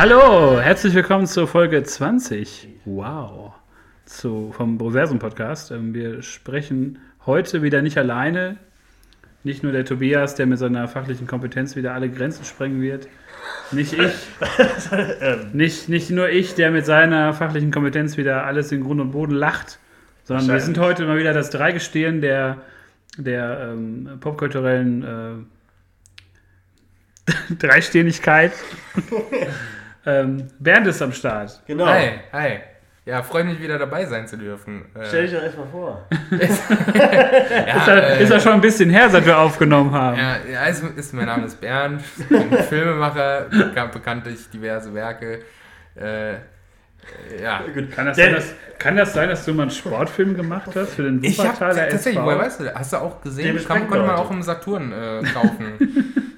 Hallo, herzlich willkommen zur Folge 20. Wow. Zu, vom Proversum Podcast. Ähm, Wir sprechen heute wieder nicht alleine. Nicht nur der Tobias, der mit seiner fachlichen Kompetenz wieder alle Grenzen sprengen wird. Nicht ich. nicht, nicht nur ich, der mit seiner fachlichen Kompetenz wieder alles in Grund und Boden lacht. Sondern wir sind heute mal wieder das Dreigestirn der, der ähm, popkulturellen äh, Dreistirnigkeit. ähm, Bernd ist am Start. Genau. Hi, hi. Ja, freue mich wieder dabei sein zu dürfen. Äh, Stell dich doch erstmal vor. ja, Ist ja, äh, ist ja schon ein bisschen her, seit wir aufgenommen haben. ja, ja ist, ist, mein Name ist Bernd, ich bin Filmemacher, bekannt, bekannt durch diverse Werke. Äh, äh, ja. Gut. Kann, das sein, dass, kann das sein, dass du mal einen Sportfilm gemacht hast für den Ich habe Wuppertaler tatsächlich, SV? woher weißt du, hast du auch Den gesehen? Kann, konnte man auch im Saturn äh, kaufen.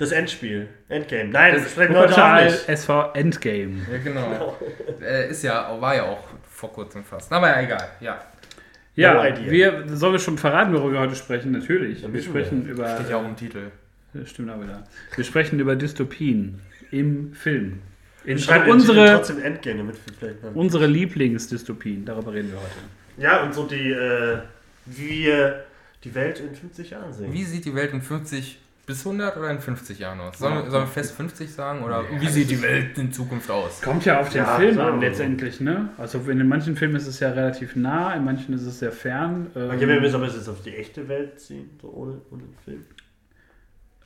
Das Endspiel. Endgame. Nein, das Das besprechen wir heute auch nicht. SV Endgame. ja, genau. Äh, ist ja, war ja auch vor kurzem fast. Aber ja, egal. Ja, Ja, No idea. wir sollen wir schon verraten, worüber wir heute sprechen? Natürlich. Ja, Wir wissen wir. sprechen über. steht ja auch im Titel. Stimmt auch wieder. Wir sprechen über Dystopien im Film. In, Schreiben also unsere, trotzdem Endgame, damit wir vielleicht unsere Lieblingsdystopien, darüber reden wir heute. Ja, und so die, äh, wie wir die Welt in 50 Jahren sehen. Wie sieht die Welt in 50 bis 100 oder in 50 Jahren aus? Sollen, wir- Ja. sollen wir fest 50 sagen? Oder Nee, wie sieht die Welt in Zukunft aus? Kommt ja auf den Ja, Film an letztendlich, ne? Also in manchen Filmen ist es ja relativ nah, in manchen ist es sehr fern. Ähm, Okay, wir müssen aber jetzt auf die echte Welt ziehen, so ohne, ohne den Film.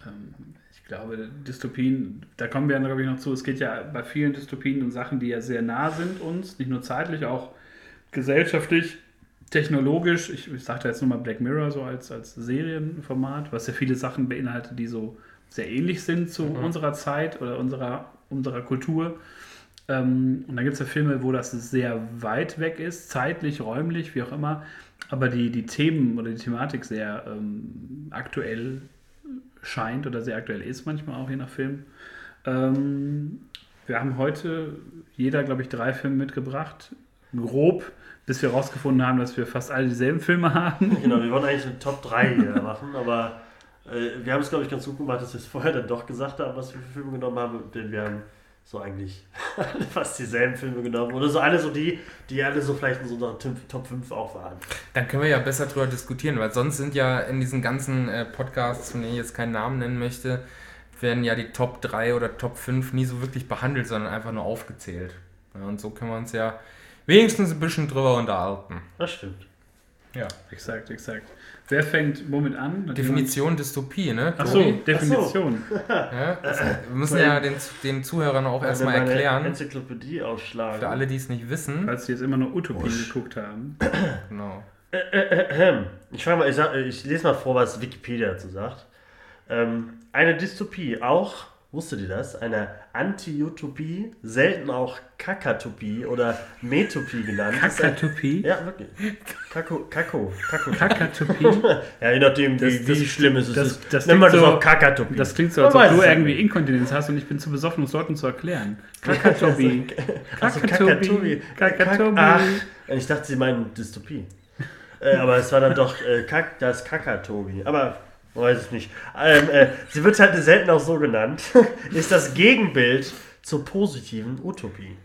Ähm, Ich glaube, Dystopien, da kommen wir, glaube ich, noch zu. Es geht ja bei vielen Dystopien um Sachen, die ja sehr nah sind uns, nicht nur zeitlich, auch gesellschaftlich, technologisch. Ich, ich sage da jetzt nur mal Black Mirror so als, als Serienformat, was ja viele Sachen beinhaltet, die so sehr ähnlich sind zu Mhm. unserer Zeit oder unserer, unserer Kultur. Ähm, und dann gibt es ja Filme, wo das sehr weit weg ist, zeitlich, räumlich, wie auch immer, aber die, die Themen oder die Thematik sehr ähm, aktuell scheint oder sehr aktuell ist, manchmal auch je nach Film. Ähm, wir haben heute jeder, glaube ich, drei Filme mitgebracht, grob, bis wir herausgefunden haben, dass wir fast alle dieselben Filme haben. Genau, wir wollen eigentlich eine Top 3 hier machen, aber äh, wir haben es, glaube ich, ganz gut gemacht, dass wir es vorher dann doch gesagt haben, was wir für Filme genommen haben, denn wir haben so eigentlich alle fast dieselben Filme genommen. Oder so alle so die, die alle so vielleicht in so einer Top 5 auch waren. Dann können wir ja besser drüber diskutieren, weil sonst sind ja in diesen ganzen äh, Podcasts, von denen ich jetzt keinen Namen nennen möchte, werden ja die Top 3 oder Top 5 nie so wirklich behandelt, sondern einfach nur aufgezählt. Ja, und so können wir uns ja wenigstens ein bisschen drüber unterhalten. Das stimmt. Ja. Exakt, exakt. Wer fängt womit an? Definition Dystopie, ne? Achso? Definition. Ja, das, wir müssen ja den, den Zuhörern auch erstmal erklären, Enzyklopädie aufschlagen. für alle, die es nicht wissen. Falls Sie jetzt immer nur Utopien Wusch. geguckt haben. Genau. Ahem. Ich frage mal, ich, sag, ich lese mal vor, was Wikipedia dazu sagt. Ähm, eine Dystopie, auch, wusstet ihr das? Eine Anti-Utopie, selten auch Kakatopie oder Metopie genannt. ist Kakatopie? Ja, wirklich. Kako, Kako, Kako. Kakatopie? Ja, je nachdem, wie, Das- wie das- schlimm es ist. das- das Nennen wir klingt das so- auch Kakatopie. Das klingt so, als ob du irgendwie. Inkontinenz hast und ich bin zu besoffen, um es Leuten zu erklären. Kakatobi. Also Kakatobi. Kakatobi. Ach, ich dachte, sie meinen Dystopie. äh, aber es war dann doch äh, Kak, das Kakatobi. Aber weiß es nicht. Ähm, äh, sie wird halt selten auch so genannt. ist das Gegenbild zur positiven Utopie,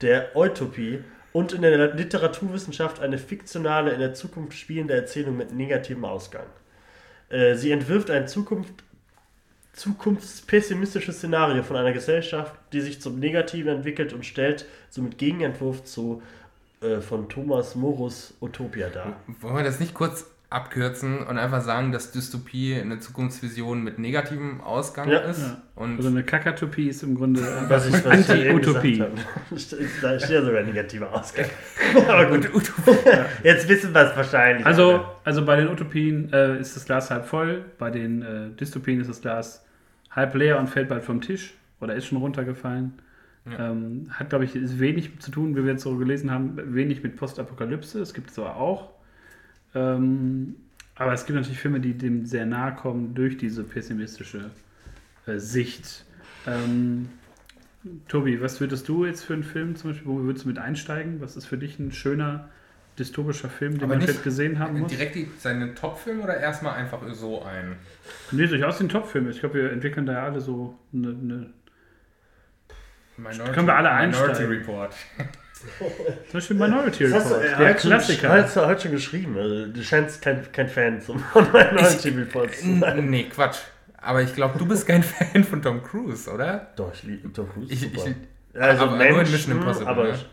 der Utopie und in der Literaturwissenschaft eine fiktionale, in der Zukunft spielende Erzählung mit negativem Ausgang. Äh, sie entwirft ein Zukunft, zukunftspessimistisches Szenario von einer Gesellschaft, die sich zum Negativen entwickelt und stellt somit Gegenentwurf zu äh, von Thomas Morus Utopia dar. Wollen wir das nicht kurz abkürzen und einfach sagen, dass Dystopie eine Zukunftsvision mit negativem Ausgang Ja. ist? Ja. Und Also eine Kakatopie ist im Grunde Was ich, was Anti-Utopie. Da steht ja sogar negativer Ausgang. Aber gut, Utopie. jetzt wissen wir es wahrscheinlich. Also, alle. also bei den Utopien äh, ist das Glas halb voll, bei den äh, Dystopien ist das Glas halb leer und fällt bald vom Tisch oder ist schon runtergefallen. Ja. Ähm, hat, glaube ich, ist wenig zu tun, wie wir jetzt so gelesen haben, wenig mit Postapokalypse. Es gibt es aber auch. Ähm, aber es gibt natürlich Filme, die dem sehr nahe kommen durch diese pessimistische äh, Sicht. Ähm, Tobi, was würdest du jetzt für einen Film zum Beispiel, wo würdest du mit einsteigen? Was ist für dich ein schöner dystopischer Film, den Aber man nicht vielleicht gesehen haben muss? Direkt die, seinen Top-Film oder erstmal einfach so ein? Nee, durchaus den Top-Film. Ich glaube, wir entwickeln da ja alle so eine, eine Minority, Können wir alle Minority einsteigen. Report. Zum Beispiel Minority Das Report, du äh, der schon, Klassiker. hast du heute schon geschrieben. Also, du scheinst kein, kein Fan zum von Minority Report zu sein. Nee, Quatsch. Aber ich glaube, du bist kein Fan von Tom Cruise, oder? Doch, ich liebe Tom Cruise. Ich- super. ich- also aber nur in Menschen, Mission Impossible, aber ne? ich,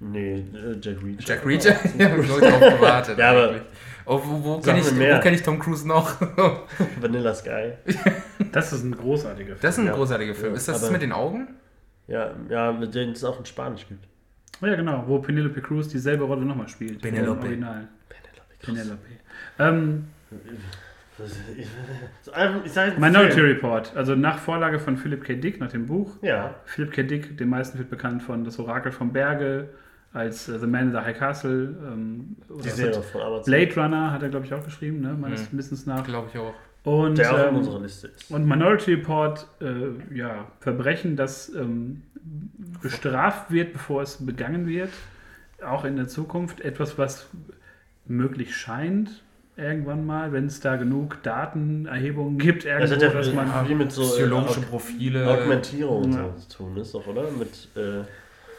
nee, äh, Jack Reacher. Jack Reacher? ja, hab ich drauf gewartet. Ja, aber-. Oh, wo wo kenne ich, wo kenn ich Tom Cruise noch? Vanilla Sky. Das ist ein großartiger Film. Das ist ein Ja. großartiger Film. Ja, Ist das aber- mit den Augen? Ja, ja, mit denen es auch in Spanisch gibt. Oh ja, genau, wo Penelope Cruz dieselbe Rolle nochmal spielt. Penelope. Original. Penelope. Penelope. Ähm, Das ist- Ich, so einfach- ich sag jetzt Minority Film. Report, also nach Vorlage von Philip K. Dick, nach dem Buch. Ja, Philip K. Dick, den meisten wird bekannt von Das Orakel vom Berge, als äh, The Man in the High Castle. Ähm, die Serie hat- von Amazon. Blade Runner hat er, glaube ich, auch geschrieben, ne? meines Mhm. Wissens nach. Glaube ich auch. Und, der auch in ähm, unserer Liste ist. und Minority Report, äh, ja, Verbrechen, das ähm, bestraft wird, bevor es begangen wird, auch in der Zukunft. Etwas, was möglich scheint, irgendwann mal, wenn es da genug Datenerhebungen gibt, Das irgendwo, hat ja dass man. viel mit so äh, Psychologische Aug- Profile. Augmentierung und Ja. so zu tun ist, doch, oder? Mit, äh,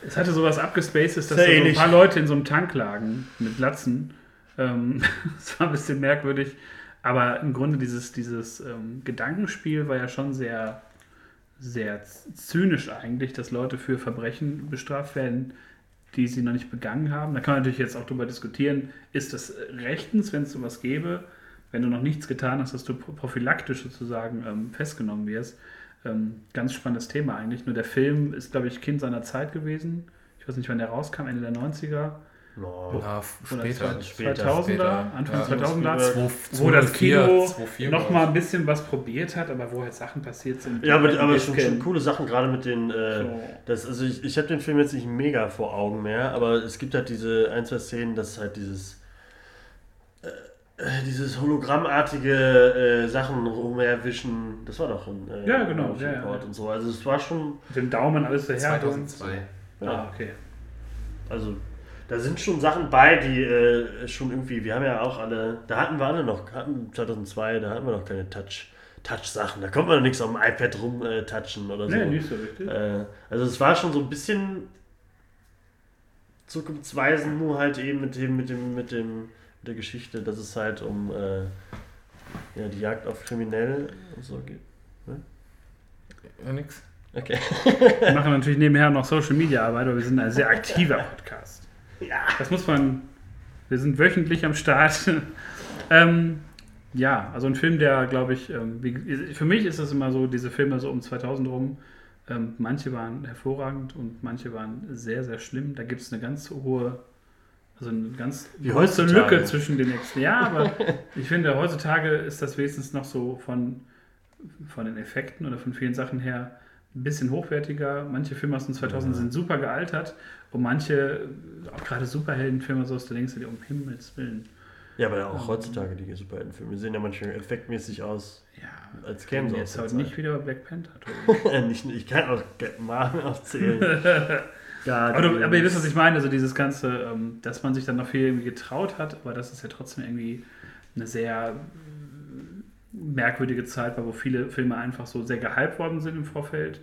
Es hatte sowas abgespacedes, dass da so ein paar Leute in so einem Tank lagen mit Glatzen. Ähm, das war ein bisschen merkwürdig. Aber im Grunde dieses, dieses ähm, Gedankenspiel war ja schon sehr, sehr zynisch eigentlich, dass Leute für Verbrechen bestraft werden, die sie noch nicht begangen haben. Da kann man natürlich jetzt auch darüber diskutieren, ist das rechtens, wenn es sowas gäbe, wenn du noch nichts getan hast, dass du pro- prophylaktisch sozusagen ähm, festgenommen wirst. Ähm, ganz spannendes Thema eigentlich. Nur der Film ist, glaube ich, Kind seiner Zeit gewesen. Ich weiß nicht, wann der rauskam, Ende der 90er. No. Ja, Oder später. Später, 2000er, später. Anfang Ja. 2000er. Spielberg. Wo das Kino 2004, noch glaub mal ich. ein bisschen was probiert hat, aber wo halt Sachen passiert sind. Ja, aber, aber wir schon, schon coole Sachen, gerade mit den. Äh, So. das, also ich, ich habe den Film jetzt nicht mega vor Augen mehr, aber es gibt halt diese ein, zwei Szenen, dass halt dieses. Äh, äh, dieses hologrammartige äh, Sachen rumherwischen, das war doch ein äh, Ja, genau, ja, ja. und so. Also es war schon, Mit dem Daumen alles daher. 2002. ja, Ah, okay. also da sind schon Sachen bei, die äh, schon irgendwie, wir haben ja auch alle, da hatten wir alle noch, hatten 2002, da hatten wir noch keine Touch, Touch-Sachen, da konnte man noch nichts auf dem iPad rumtatschen äh, touchen oder so. Nee, nicht so richtig. Äh, also es war schon so ein bisschen zukunftsweisend, nur halt eben mit dem, mit dem, mit dem, mit der Geschichte, dass es halt um äh, ja, die Jagd auf Kriminelle und so geht. Ja, nix. Okay. Wir machen natürlich nebenher noch Social Media Arbeit, aber wir sind ein sehr aktiver Podcast. Ja. Das muss man. Wir sind wöchentlich am Start. ähm, ja, also ein Film, der, glaube ich, ähm, wie, für mich ist es immer so, diese Filme so um 2000 rum, ähm, manche waren hervorragend und manche waren sehr, sehr schlimm. Da gibt es eine ganz hohe, also eine ganz Wie große heutzutage. Lücke zwischen den Ex Ja, aber ich finde, heutzutage ist das wenigstens noch so von, von den Effekten oder von vielen Sachen her ein bisschen hochwertiger. Manche Filme aus den 2000 sind super gealtert und manche, auch gerade Superheldenfilme, so aus der denkst du dir, um Himmels Willen. Ja, aber auch heutzutage die Superheldenfilme sehen ja manchmal effektmäßig aus, Ja, als kämen sie jetzt aus heute der nicht wieder Black Panther. Nicht, ich kann auch Marvel aufzählen. ja, aber, du, aber ihr wisst, was ich meine, also dieses Ganze, ähm, dass man sich dann noch viel irgendwie getraut hat, aber das ist ja trotzdem irgendwie eine sehr merkwürdige Zeit war, wo viele Filme einfach so sehr gehypt worden sind im Vorfeld.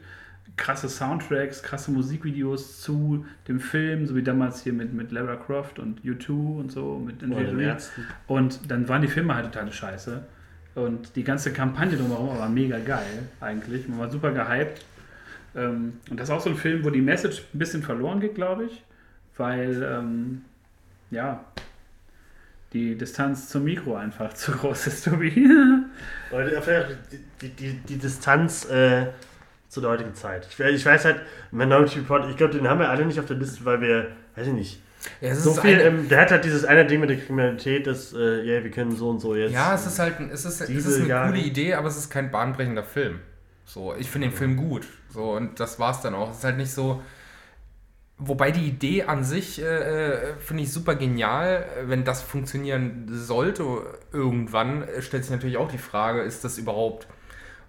Krasse Soundtracks, krasse Musikvideos zu dem Film, so wie damals hier mit, mit Lara Croft und U2 und so, mit. Ärzten. Und dann waren die Filme halt totale Scheiße. Und die ganze Kampagne drumherum war mega geil, eigentlich. Man war super gehypt. Ähm, und das ist auch so ein Film, wo die Message ein bisschen verloren geht, glaube ich. Weil, ähm, ja, die Distanz zum Mikro einfach zu groß ist, Tobi. Die, vielleicht die, die, die, Distanz äh, zu der heutigen Zeit. Ich, ich weiß halt, Minority Report, ich glaube, den haben wir alle nicht auf der Liste, weil wir, weiß ich nicht, Ja, so viel, ähm, der hat halt dieses eine Ding mit der Kriminalität, dass, äh, ja, wir können so und so jetzt. ja, es ist halt es ist, es ist eine Jahre- coole Idee, aber es ist kein bahnbrechender Film. So, ich finde den Film gut. So, und das war's dann auch. Es ist halt nicht so. Wobei die Idee an sich äh, äh, finde ich super genial. Wenn das funktionieren sollte irgendwann, äh, stellt sich natürlich auch die Frage, ist das überhaupt.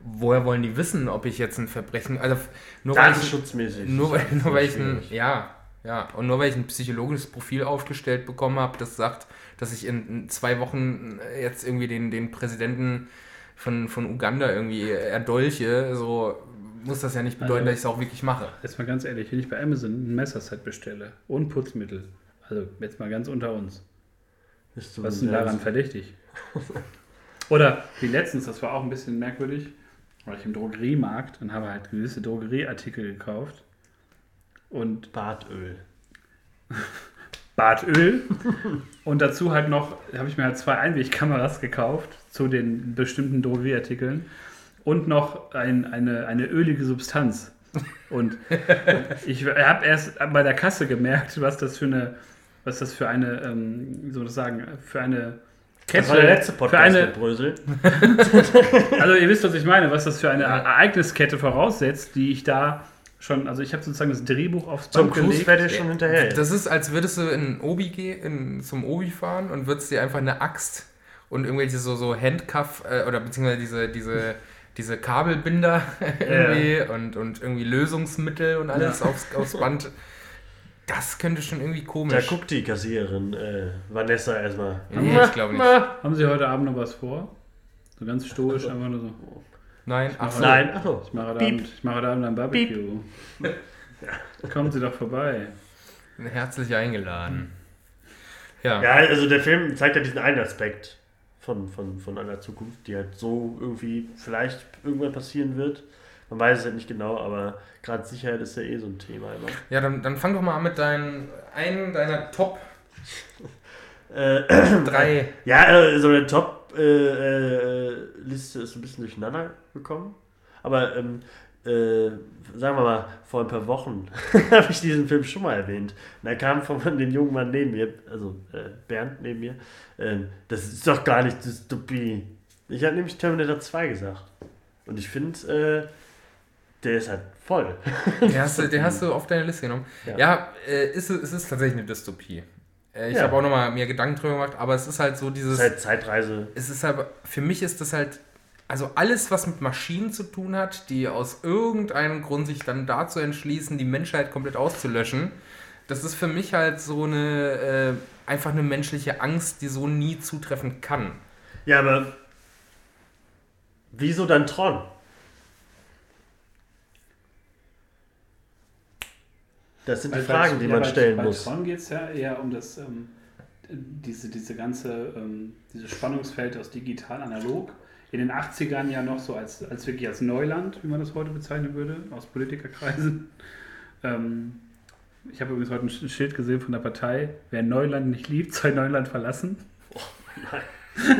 Woher wollen die wissen, ob ich jetzt ein Verbrechen. Also nur weil ich, nur, weil, nur weil ich ein, ja, ja, und nur weil ich ein psychologisches Profil aufgestellt bekommen habe, das sagt, dass ich in, in zwei Wochen jetzt irgendwie den, den Präsidenten von, von Uganda irgendwie erdolche, so muss das ja nicht bedeuten, Also- dass ich es auch wirklich mache. Jetzt mal ganz ehrlich, wenn ich bei Amazon ein Messerset bestelle und Putzmittel, also jetzt mal ganz unter uns, was ist denn daran verdächtig? Oder wie letztens, das war auch ein bisschen merkwürdig, war ich im Drogeriemarkt und habe halt gewisse Drogerieartikel gekauft und Bartöl. Bartöl und dazu halt noch, habe ich mir halt zwei Einwegkameras gekauft zu den bestimmten Drogerieartikeln und noch ein, eine, eine ölige Substanz. Und ich habe erst bei der Kasse gemerkt, was das für eine, was das für eine, ähm, wie soll man das sagen, für eine Kette, Das war der letzte für Podcast eine, mit Brösel. also ihr wisst, was ich meine, was das für eine Ereigniskette voraussetzt, die ich da schon, also ich habe sozusagen das Drehbuch aufs Zum Band Cruise gelegt. werde ich schon hinterher. Das ist, als würdest du in Obi gehen, in, zum Obi fahren und würdest dir einfach eine Axt und irgendwelche so, so Handcuff äh, oder beziehungsweise diese, diese, diese Kabelbinder irgendwie und, und irgendwie Lösungsmittel und alles aufs, aufs Band. Das könnte schon irgendwie da komisch. guckt die Kassiererin äh, Vanessa erstmal. Nee, ich glaube nicht. Haben Sie heute Abend noch was vor? So ganz stoisch, einfach nur so. Nein, ach so. Nein, ach so. Ich mache heute. Abend, ich mache heute Abend ein Barbecue. Kommen Sie doch vorbei. Herzlich eingeladen. Ja. Ja, also der Film zeigt ja diesen einen Aspekt von, von, von einer Zukunft, die halt so irgendwie vielleicht irgendwann passieren wird. Man weiß es ja nicht genau, aber gerade Sicherheit ist ja eh so ein Thema immer. Ja, dann, dann fang doch mal an mit deinen, einen deiner Top Äh, 3. ja, äh, so eine Top-Liste ist ein bisschen durcheinander gekommen. Aber ähm, äh, sagen wir mal, vor ein paar Wochen habe ich diesen Film schon mal erwähnt. Und da kam von den jungen Mann neben mir, also äh, Bernd neben mir, ähm, das ist doch gar nicht Dystopie. Ich habe nämlich Terminator 2 gesagt. Und ich finde, äh, der ist halt voll. Den hast, du, den hast du auf deine Liste genommen. Ja. Ja, äh, ist, es- es ist tatsächlich eine Dystopie. Äh, ich Ja. habe auch nochmal mir Gedanken drüber gemacht, aber es ist halt so dieses. ist halt Zeitreise. es ist halt, für mich ist das halt, also alles, was mit Maschinen zu tun hat, die aus irgendeinem Grund sich dann dazu entschließen, die Menschheit komplett auszulöschen, das ist für mich halt so eine, äh, einfach eine menschliche Angst, die so nie zutreffen kann. Ja, aber wieso dann Tron? Das sind die Fragen, die ja, man bei- stellen bei muss. Tron geht es ja eher um das, ähm, diese, diese ganze, ähm, dieses Spannungsfeld aus digital analog. In den 80ern ja noch so als, als wirklich als Neuland, wie man das heute bezeichnen würde, aus Politikerkreisen. Ähm, ich habe übrigens heute ein Sch- Schild gesehen von der Partei, wer Neuland nicht liebt, soll Neuland verlassen.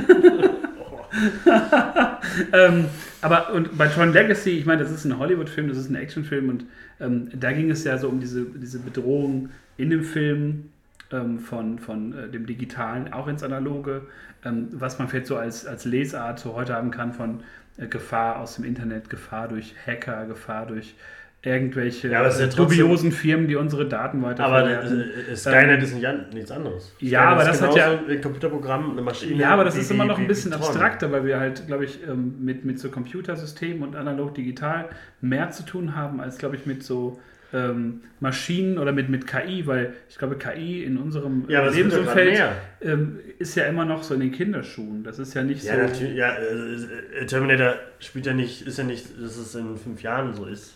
ähm, aber und bei Tron Legacy, ich meine, das ist ein Hollywood-Film, das ist ein Actionfilm und ähm, da ging es ja so um diese, diese Bedrohung in dem Film ähm, von, von äh, dem Digitalen auch ins Analoge, ähm, was man vielleicht so als, als Lesart so heute haben kann von äh, Gefahr aus dem Internet, Gefahr durch Hacker, Gefahr durch irgendwelche Ja, aber ja äh, dubiosen Firmen, die unsere Daten Aber weiterverwerten. äh, Skynet ist nicht an, nichts anderes. Ja, Skynet aber ist das hat ja- ein Computerprogramm, eine Maschine. Ja, aber das wie- ist immer noch ein bisschen abstrakter, weil wir halt, glaube ich, ähm, mit, mit so Computersystemen und analog-digital mehr zu tun haben, als, glaube ich, mit so ähm, Maschinen oder mit, mit KI, weil ich glaube, KI in unserem Ja, wird ja Lebensumfeld ähm, ist ja immer noch so in den Kinderschuhen. Das ist ja nicht Ja, so. natürlich. Ja, äh, Terminator spielt ja nicht, ist ja nicht, dass es in fünf Jahren so ist.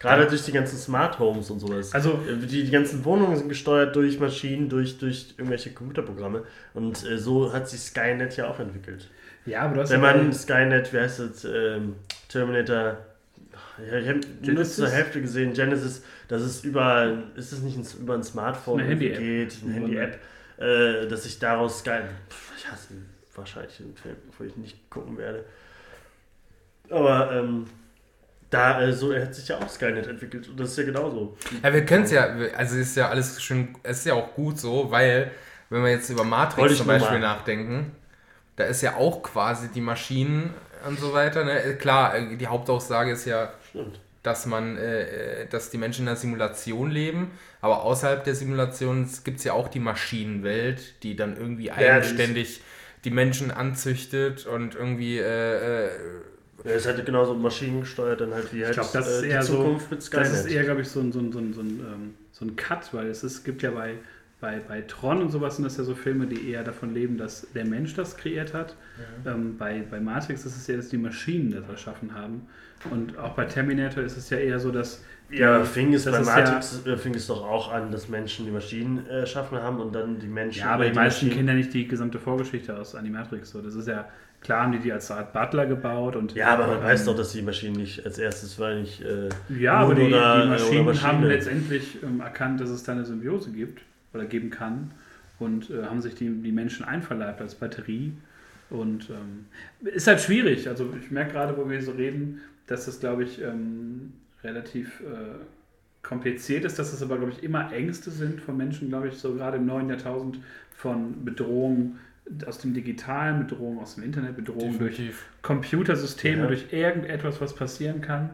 Gerade durch die ganzen Smart Homes und sowas. Also, Äh, Die, die ganzen Wohnungen sind gesteuert durch Maschinen, durch, durch irgendwelche Computerprogramme. Und äh, so hat sich Skynet ja auch entwickelt. ja, aber du hast Wenn ja man Skynet, wie heißt es, ähm, Terminator, ja, ich habe nur Genesis? zur Hälfte gesehen, Genesis, dass es über, ist es nicht ein, über ein Smartphone Eine irgendwie Handy-App. geht, eine Handy-App, äh, dass sich daraus Sky, Pff, ich hasse wahrscheinlich den Film, wo ich nicht gucken werde. Aber ähm, da, äh, so hat sich ja auch Skynet entwickelt und das ist ja genauso. Ja, wir können es ja, also ist ja alles schön, es ist ja auch gut so, weil, wenn wir jetzt über Matrix ich zum Beispiel nachdenken, da ist ja auch quasi die Maschinen und so weiter. Ne? Äh, Klar, äh, die Hauptaussage ist ja, Stimmt. dass man, äh, äh, dass die Menschen in einer Simulation leben, aber außerhalb der Simulation gibt es ja auch die Maschinenwelt, die dann irgendwie Ja, eigenständig die Menschen anzüchtet und irgendwie äh, äh, Ja, es ist halt genauso maschinengesteuert dann halt wie halt Ich glaube, das ist äh, eher die so. Zukunft mit Skynet. Das ist eher, glaube ich, so ein, so ein, so ein, so ein, ähm, so ein Cut, weil es ist, gibt ja bei bei, bei Tron und sowas sind das ja so Filme, die eher davon leben, dass der Mensch das kreiert hat. Ähm, bei, bei Matrix ist es ja, dass die Maschinen das erschaffen haben. Und auch bei Terminator ist es ja eher so, dass. Ja, fing es bei Matrix äh, fing es doch auch an, dass Menschen die Maschinen erschaffen haben und dann die Menschen. Ja, aber die die meisten Maschinen- kennen ja nicht die gesamte Vorgeschichte aus Animatrix. So, das ist ja klar, haben die die als Art Butler gebaut und. Ja, aber man ähm, weiß doch, dass die Maschinen nicht als erstes war nicht. Äh, Ja, aber die, oder- die Maschinen Maschine. haben letztendlich ähm, erkannt, dass es da eine Symbiose gibt oder geben kann und äh, haben sich die, die Menschen einverleibt als Batterie. Und ähm, ist halt schwierig. Also ich merke gerade, wo wir so reden, dass das, glaube ich, ähm, relativ äh, kompliziert ist, dass es aber, glaube ich, immer Ängste sind von Menschen, glaube ich, so gerade im neuen Jahrtausend von Bedrohungen aus dem Digitalen, Bedrohungen aus dem Internet, Bedrohungen durch. Computersysteme, Ja. durch irgendetwas, was passieren kann.